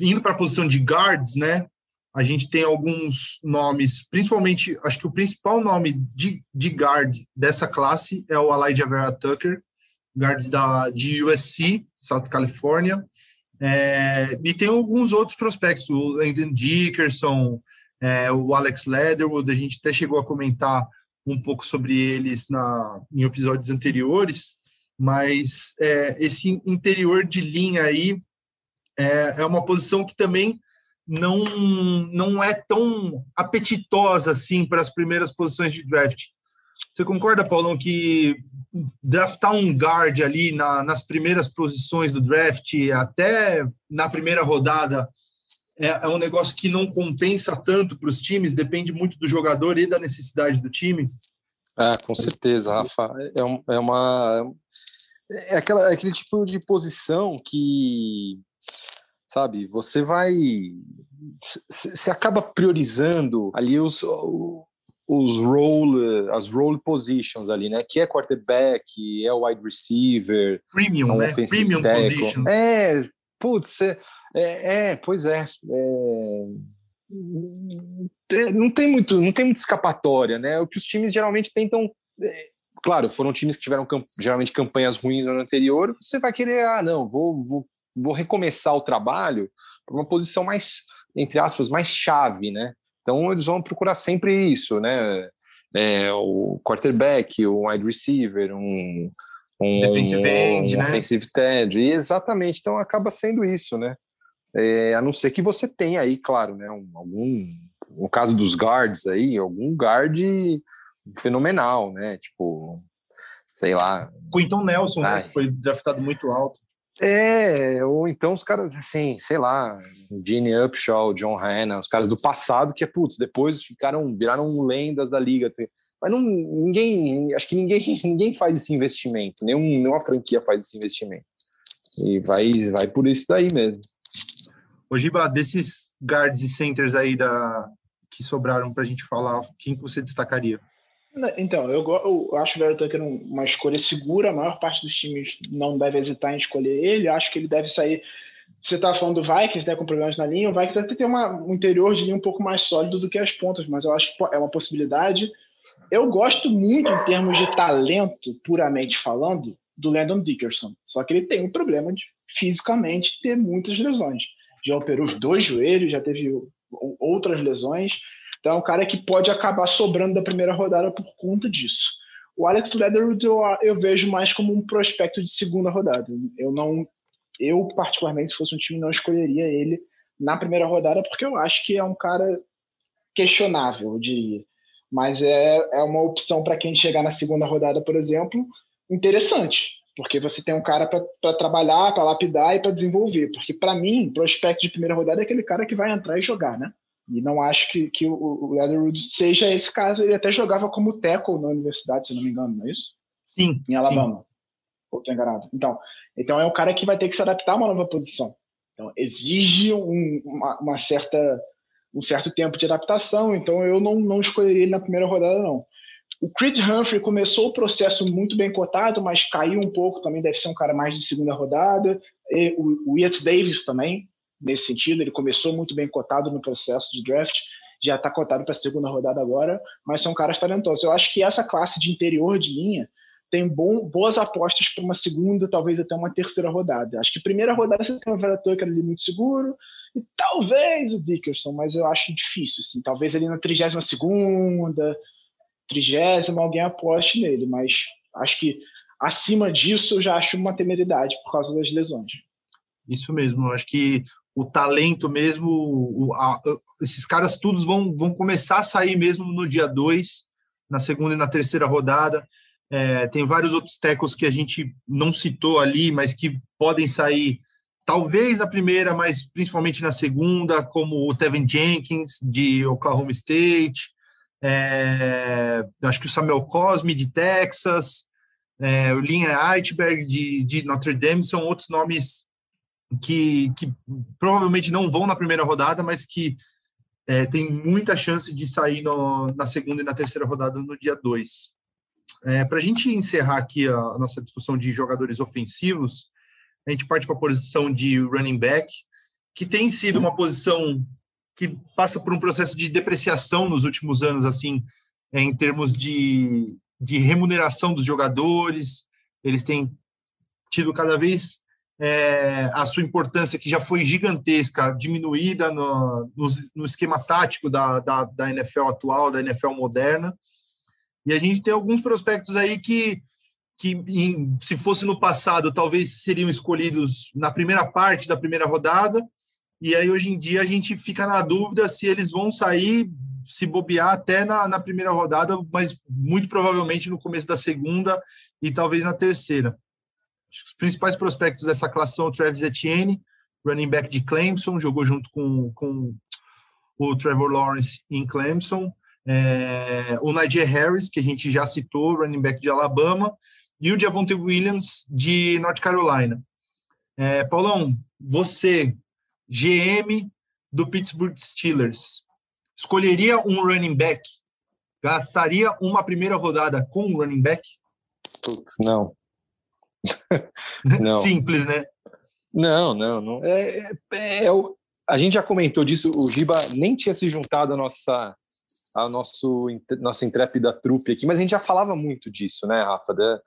Speaker 1: indo para a posição de guards, né? A gente tem alguns nomes, principalmente, acho que o principal nome de, de guard dessa classe é o Elijah Vera Tucker, guard da, de USC, South California. É, e tem alguns outros prospectos, o Landon Dickerson, é, o Alex Leatherwood, a gente até chegou a comentar um pouco sobre eles na, em episódios anteriores mas é, esse interior de linha aí é, é, uma posição que também não, não é tão apetitosa assim para as primeiras posições de draft. Você concorda, Paulão, que draftar um guard ali na, nas primeiras posições do draft, até na primeira rodada, é, é um negócio que não compensa tanto para os times, depende muito do jogador e da necessidade do time?
Speaker 3: Ah, com certeza, Rafa. É, é uma é, aquela, é aquele tipo de posição que, sabe, você vai. Você acaba priorizando ali os, os role, as role positions ali, né? Que é quarterback, é o wide receiver,
Speaker 1: premium, é um né? Premium tackle. positions.
Speaker 3: É, putz, é, é, é pois é, é, não tem muito, não tem muita escapatória, né? O que os times geralmente tentam é, claro, foram times que tiveram geralmente campanhas ruins no ano anterior, você vai querer, ah, não, vou, vou, vou recomeçar o trabalho para uma posição mais, entre aspas, mais chave, né? Então eles vão procurar sempre isso, né? É, o quarterback, o wide receiver, um, um
Speaker 1: defensive end,
Speaker 3: um
Speaker 1: né?
Speaker 3: offensive end, exatamente. Então acaba sendo isso, né? É, a não ser que você tenha aí, claro, né? Um, algum, no caso dos guards aí, algum guard fenomenal, né? Tipo, sei lá.
Speaker 1: Quinton Nelson, né, que foi draftado muito alto.
Speaker 3: É, ou então os caras, assim, sei lá, Gene Upshaw, John Hanna, os caras do passado que é, putz, depois ficaram, viraram lendas da liga. Mas não, ninguém, acho que ninguém, [LAUGHS] ninguém faz esse investimento, nenhum, nenhuma franquia faz esse investimento. E vai, vai por isso daí mesmo.
Speaker 1: Ô Giba, desses guards e centers aí da, que sobraram para a gente falar, quem que você destacaria?
Speaker 2: Então, eu, eu acho o Vera Tucker uma escolha segura, a maior parte dos times não deve hesitar em escolher ele, acho que ele deve sair você está falando do Vikings, né, com problemas na linha, o Vikings deve ter uma, um interior de linha um pouco mais sólido do que as pontas, mas eu acho que é uma possibilidade. Eu gosto muito, em termos de talento, puramente falando, do Landon Dickerson. Só que ele tem um problema de, fisicamente, ter muitas lesões. Já operou os dois joelhos, já teve outras lesões. Então é um cara que pode acabar sobrando da primeira rodada por conta disso. O Alex Leatherwood eu, eu vejo mais como um prospecto de segunda rodada. Eu não eu, particularmente, se fosse um time, não escolheria ele na primeira rodada, porque eu acho que é um cara questionável, eu diria. Mas é, é uma opção para quem chegar na segunda rodada, por exemplo, interessante, porque você tem um cara para trabalhar, para lapidar e para desenvolver. Porque, para mim, prospecto de primeira rodada é aquele cara que vai entrar e jogar, né? E não acho que, que o, Leatherwood seja esse caso. Ele até jogava como tackle na universidade, se não me engano, não é isso?
Speaker 1: Sim.
Speaker 2: Em Alabama. Sim. Ou estou enganado? Então, então é um cara que vai ter que se adaptar a uma nova posição. Então exige um, uma, uma, certa, um certo tempo de adaptação. Então eu não, não escolheria ele na primeira rodada, não. O Creed Humphrey começou o processo muito bem cotado, mas caiu um pouco também, deve ser um cara mais de segunda rodada. E o, o Yates Davis também, nesse sentido, ele começou muito bem cotado no processo de draft, já está cotado para a segunda rodada agora, mas são caras talentosos. Eu acho que essa classe de interior de linha tem bom, boas apostas para uma segunda, talvez até uma terceira rodada. Acho que primeira rodada você tem o Vera Tucker ali muito seguro, e talvez o Dickerson, mas eu acho difícil. Assim, talvez ali na 32 segunda, 30 alguém aposte nele, mas acho que acima disso eu já acho uma temeridade por causa das lesões.
Speaker 1: Isso mesmo, acho que o talento mesmo, o, a, esses caras todos vão, vão começar a sair mesmo no dia 2, na segunda e na terceira rodada. É, tem vários outros tackles que a gente não citou ali, mas que podem sair, talvez na primeira, mas principalmente na segunda, como o Tevin Jenkins, de Oklahoma State, é, acho que o Samuel Cosme, de Texas, é, o Linha Eitberg, de, de Notre Dame, são outros nomes que, que provavelmente não vão na primeira rodada, mas que é, tem muita chance de sair no, na segunda e na terceira rodada no dia 2. É, para a gente encerrar aqui a, a, nossa discussão de jogadores ofensivos, a gente parte para a posição de running back, que tem sido uma posição que passa por um processo de depreciação nos últimos anos, assim, é, em termos de, de remuneração dos jogadores. Eles têm tido cada vez é, a sua importância, que já foi gigantesca, diminuída no, no, no esquema tático da, da, da NFL atual, da NFL moderna. E a gente tem alguns prospectos aí que, que em, se fosse no passado, talvez seriam escolhidos na primeira parte da primeira rodada. E aí, hoje em dia, a gente fica na dúvida se eles vão sair, se bobear até na, na primeira rodada, mas muito provavelmente no começo da segunda e talvez na terceira. Os principais prospectos dessa classe são o Travis Etienne, running back de Clemson, jogou junto com, com o Trevor Lawrence em Clemson é, o Najee Harris, que a gente já citou, running back de Alabama, e o Javonte Williams, de North Carolina. É, Paulão, você, GM do Pittsburgh Steelers, escolheria um running back? Gastaria uma primeira rodada com um running back?
Speaker 3: Putz, não. [LAUGHS]
Speaker 1: Simples, né?
Speaker 3: Não, não, não. É, é, é, a gente já comentou disso, o Giba nem tinha se juntado à nossa a nosso, nossa intrépida trupe aqui, mas a gente já falava muito disso, né, Rafa? Da...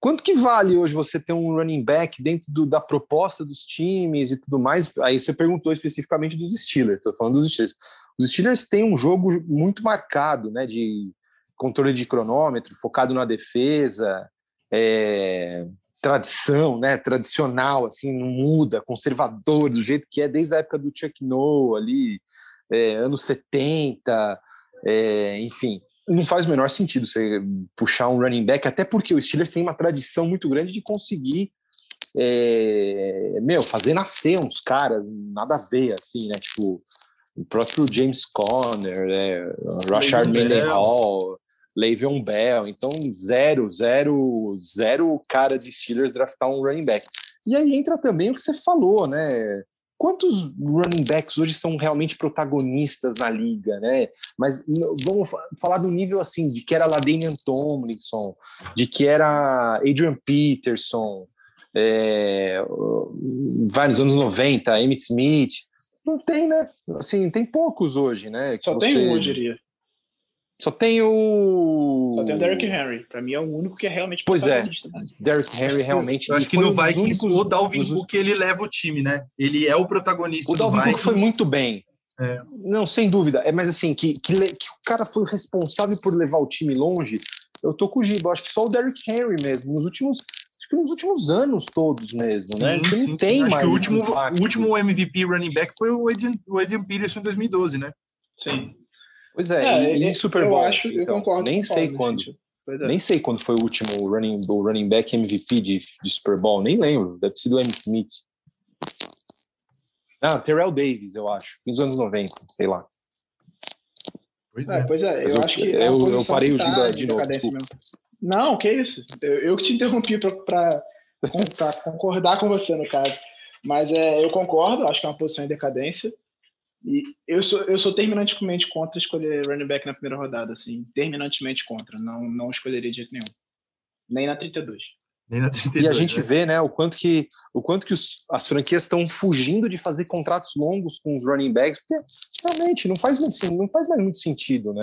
Speaker 3: Quanto que vale hoje você ter um running back dentro do, da proposta dos times e tudo mais? Aí você perguntou especificamente dos Steelers, estou falando dos Steelers. Os Steelers têm um jogo muito marcado, né, de controle de cronômetro, focado na defesa, é, tradição, né, tradicional, assim, não muda, conservador, do jeito que é desde a época do Chuck Noll ali, é, anos 70, é, enfim, não faz o menor sentido você puxar um running back, até porque o Steelers tem uma tradição muito grande de conseguir é, meu, fazer nascer uns caras, nada a ver, assim, né? Tipo, o próprio James Conner, é, Rashard Mendenhall, Le'Veon Bell. Então, zero, zero, zero cara de Steelers draftar um running back. E aí entra também o que você falou, né? Quantos running backs hoje são realmente protagonistas na liga, né? Mas vamos falar do nível assim, de que era Ladanian Tomlinson, de que era Adrian Peterson, é, vai nos anos 90, Emmitt Smith. Não tem, né? Assim, tem poucos hoje, né?
Speaker 2: Só você... tem um, eu diria.
Speaker 3: Só tem o.
Speaker 2: Só tem o Derrick Henry. Pra mim é o único que é realmente.
Speaker 3: Pois é. Derrick Henry realmente.
Speaker 1: Eu acho que no Vikings únicos... o Dalvin os... Cook ele leva o time, né? Ele é o protagonista.
Speaker 3: O Dalvin Cook foi muito bem. É. Não, sem dúvida. É, mas assim, que, que, que, o cara foi responsável por levar o time longe. Eu tô com o Giba. Acho que só o Derrick Henry mesmo. Nos últimos. Acho que nos últimos anos todos mesmo, né? Sim, sim, não tem
Speaker 1: acho
Speaker 3: mais.
Speaker 1: Que o último, o último MVP running back foi o Adrian, o Adrian Peterson em 2012, né?
Speaker 2: Sim.
Speaker 3: Pois é, é e,
Speaker 2: e Super Bowl. Eu acho, então, eu concordo.
Speaker 3: Nem sei quando. É. Nem sei quando foi o último running, o running back MVP de, de Super Bowl, nem lembro. Deve ter sido o M. Smith. Ah, Terrell Davis, eu acho. Nos anos 90, sei lá.
Speaker 2: Pois é, é pois é. Eu, eu, acho que.
Speaker 3: Eu, eu parei o Giba de novo.
Speaker 2: Não, que isso. Eu, eu que te interrompi para concordar com você, no caso. Mas é, eu concordo, acho que é uma posição em decadência. E eu sou, eu sou terminantemente contra escolher running back na primeira rodada, assim, terminantemente contra. Não, não escolheria de jeito nenhum. Nem na 32.
Speaker 3: Nem na 32 e a gente né? vê, né, o quanto que, o quanto que os, as franquias estão fugindo de fazer contratos longos com os running backs, porque realmente não faz, muito, não faz mais muito sentido, né?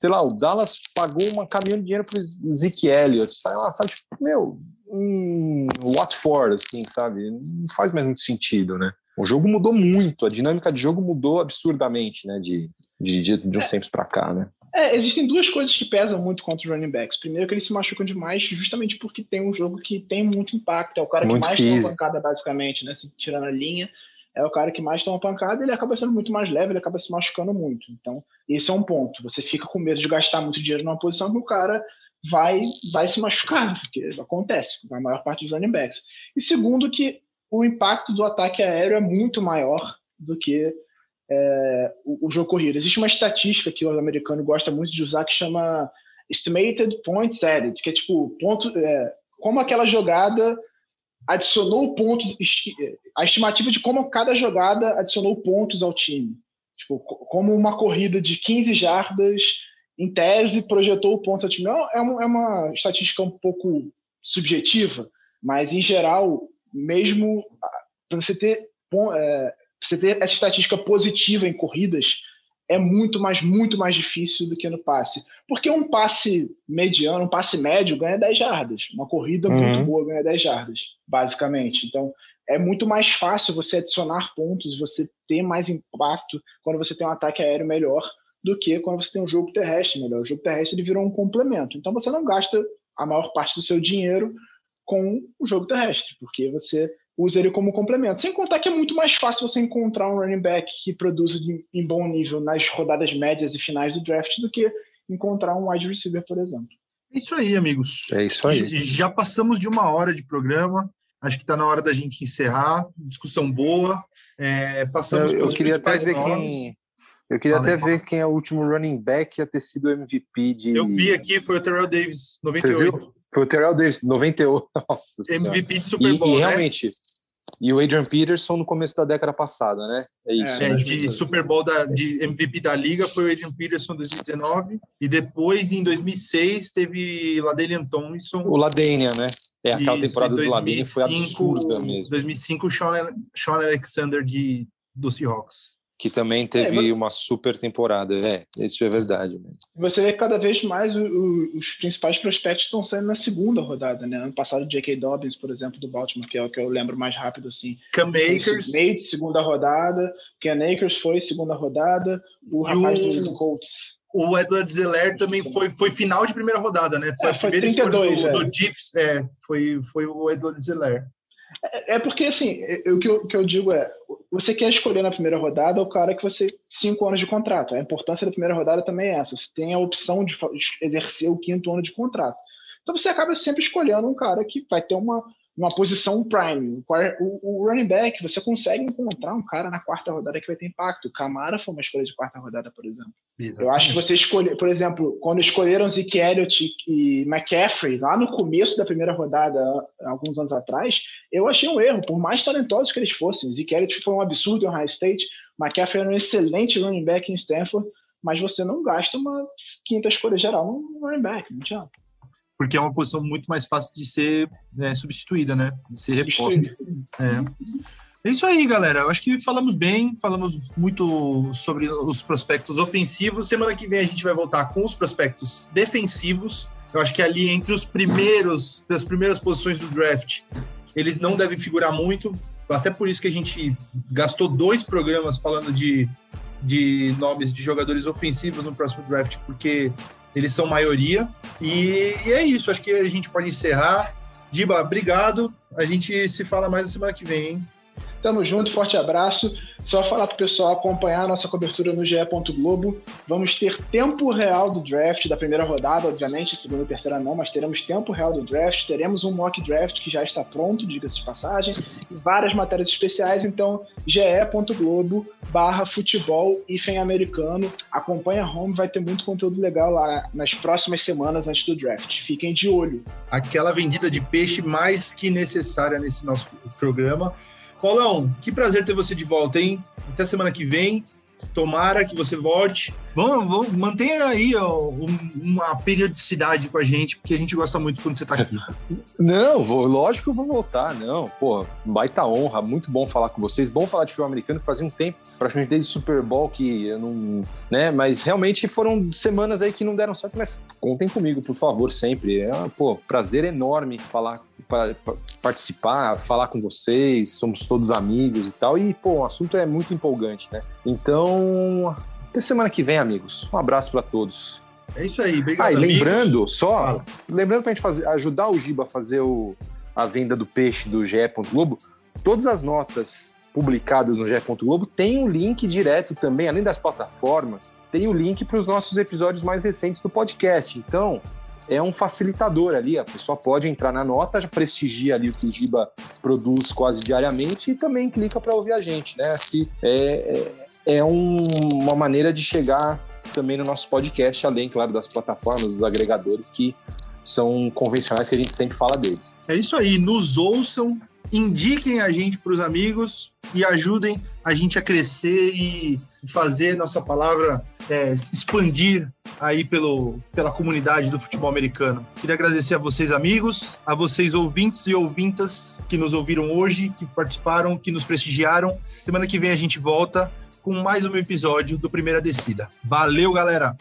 Speaker 3: Sei lá, o Dallas pagou uma caminhão de dinheiro para o Zeke Elliott, sai lá, sabe, tipo, meu, um Watford, assim, sabe? Não faz mais muito sentido, né? O jogo mudou muito, a dinâmica de jogo mudou absurdamente, né? De, de, de, de uns é, tempos para cá, né?
Speaker 2: É, existem duas coisas que pesam muito contra os running backs. Primeiro, que eles se machucam demais, justamente porque tem um jogo que tem muito impacto. É o cara muito que mais físico. toma pancada, basicamente, né? Se tirando a linha, é o cara que mais toma pancada, ele acaba sendo muito mais leve, ele acaba se machucando muito. Então, esse é um ponto. Você fica com medo de gastar muito dinheiro numa posição que o cara vai, vai se machucar, porque acontece com a maior parte dos running backs. E segundo, que o impacto do ataque aéreo é muito maior do que é, o, o, jogo corrido. Existe uma estatística que o americano gosta muito de usar que chama Estimated Points Added, que é tipo, ponto, é, como aquela jogada adicionou pontos, a estimativa de como cada jogada adicionou pontos ao time. Tipo, como uma corrida de 15 jardas, em tese, projetou pontos ao time. É uma, é uma estatística um pouco subjetiva, mas em geral mesmo para você ter é, você ter essa estatística positiva em corridas é muito mais muito mais difícil do que no passe. Porque um passe mediano um passe médio ganha 10 jardas. Uma corrida uhum. muito boa ganha 10 jardas basicamente. Então é muito mais fácil você adicionar pontos você ter mais impacto quando você tem um ataque aéreo melhor do que quando você tem um jogo terrestre melhor. O jogo terrestre ele virou um complemento. Então você não gasta a maior parte do seu dinheiro com o jogo terrestre, porque você usa ele como complemento. Sem contar que é muito mais fácil você encontrar um running back que produza em bom nível nas rodadas médias e finais do draft do que encontrar um wide receiver, por exemplo.
Speaker 1: É isso aí, amigos.
Speaker 3: É isso aí.
Speaker 1: Já passamos de uma hora de programa. Acho que está na hora da gente encerrar. Discussão boa. É, passamos
Speaker 3: eu, eu queria até ver quem. Eu queria até ver quem é o último running back a ter sido MVP de.
Speaker 1: Eu vi aqui, foi o Terrell Davis, 98. Você viu?
Speaker 3: Foi o Terrell Davis, 98. [LAUGHS] Nossa
Speaker 1: MVP de Super Bowl,
Speaker 3: e,
Speaker 1: e
Speaker 3: né? realmente, e o Adrian Peterson no começo da década passada, né?
Speaker 1: É isso. É, né? de Super Bowl da, de MVP da liga foi o Adrian Peterson em 2019 e depois em 2006 teve Ladanian Thompson.
Speaker 3: O Ladanian, né? É aquela isso, temporada 2005, do Ladanian foi absurda mesmo.
Speaker 1: 2005 o Sean, Sean Alexander de do Seahawks
Speaker 3: que também teve é, mas... uma super temporada. É, isso é verdade. Mesmo.
Speaker 2: Você vê que cada vez mais o, o, os principais prospectos estão saindo na segunda rodada, né? Ano passado, J.K. Dobbins, por exemplo, do Baltimore, que é o que eu lembro mais rápido, assim.
Speaker 1: Cam Akers.
Speaker 2: Nate, segunda rodada. Ken Akers foi segunda rodada. O rapaz o... do Colts.
Speaker 1: O Edward Zeller também foi, foi final de primeira rodada, né?
Speaker 2: Foi, é, foi 32,
Speaker 1: do, é. do Chiefs, é, foi, foi o Edward Zeller.
Speaker 2: É, é porque, assim, o que eu, que eu digo é, você quer escolher na primeira rodada o cara que você cinco anos de contrato. A importância da primeira rodada também é essa. Você tem a opção de exercer o quinto ano de contrato. Então você acaba sempre escolhendo um cara que vai ter uma, numa posição prime. O, o, running back, você consegue encontrar um cara na quarta rodada que vai ter impacto. O Camara foi uma escolha de quarta rodada, por exemplo. Exatamente. Eu acho que você escolher, por exemplo, quando escolheram Zeke Elliott e McCaffrey lá no começo da primeira rodada, alguns anos atrás, eu achei um erro, por mais talentosos que eles fossem. Zeke Elliott foi um absurdo em Ohio State, McCaffrey era um excelente running back em Stanford, mas você não gasta uma quinta escolha geral no running back, não tinha
Speaker 1: porque é uma posição muito mais fácil de ser né, substituída, né? De ser reposta. É. é isso aí, galera. Eu acho que falamos bem, falamos muito sobre os prospectos ofensivos. Semana que vem a gente vai voltar com os prospectos defensivos. Eu acho que ali entre os primeiros, as primeiras posições do draft, eles não devem figurar muito. Até por isso que a gente gastou dois programas falando de, de nomes de jogadores ofensivos no próximo draft, porque eles são maioria. E, e é isso, acho que a gente pode encerrar. Diba, obrigado. A gente se fala mais na semana que vem, hein?
Speaker 2: Tamo junto, forte abraço. Só falar para o pessoal acompanhar a nossa cobertura no GE. Globo. Vamos ter tempo real do draft da primeira rodada, obviamente, segunda e terceira não, mas teremos tempo real do draft. Teremos um mock draft que já está pronto, diga-se de passagem, várias matérias especiais. Então, ge.globo barra futebol e americano. Acompanha a home, vai ter muito conteúdo legal lá nas próximas semanas antes do draft. Fiquem de olho.
Speaker 1: Aquela vendida de peixe mais que necessária nesse nosso programa. Paulão, que prazer ter você de volta, hein? Até semana que vem. Tomara que você volte. Vamos, vamos mantenha aí ó, uma periodicidade com a gente, porque a gente gosta muito quando você está aqui. [LAUGHS]
Speaker 3: Não, vou, lógico que eu vou voltar. Não, pô, baita honra, muito bom falar com vocês. Bom falar de futebol americano, que fazia um tempo, praticamente desde Super Bowl, que eu não. né? Mas realmente foram semanas aí que não deram certo, mas contem comigo, por favor, sempre. É, pô, prazer enorme falar participar, falar com vocês, somos todos amigos e tal. E, pô, o assunto é muito empolgante, né? Então, até semana que vem, amigos. Um abraço para todos.
Speaker 1: É isso aí, obrigado.
Speaker 3: Ah, e lembrando, amigos. só, Fala. lembrando pra gente fazer, ajudar o Giba a fazer o, a venda do peixe do GE. Globo, todas as notas publicadas no GE. Globo tem um link direto também, além das plataformas, tem o um link para os nossos episódios mais recentes do podcast. Então, é um facilitador ali. A pessoa pode entrar na nota, já prestigia ali o que o Giba produz quase diariamente e também clica para ouvir a gente, né? Que é, é, é um, uma maneira de chegar também no nosso podcast, além, claro, das plataformas, dos agregadores que são convencionais que a gente sempre fala deles.
Speaker 1: É isso aí, nos ouçam, indiquem a gente para os amigos e ajudem a gente a crescer e fazer nossa palavra é, expandir aí pelo, pela comunidade do futebol americano. Queria agradecer a vocês, amigos, a vocês, ouvintes e ouvintas que nos ouviram hoje, que participaram, que nos prestigiaram. Semana que vem a gente volta com mais um episódio do Primeira Descida. Valeu, galera!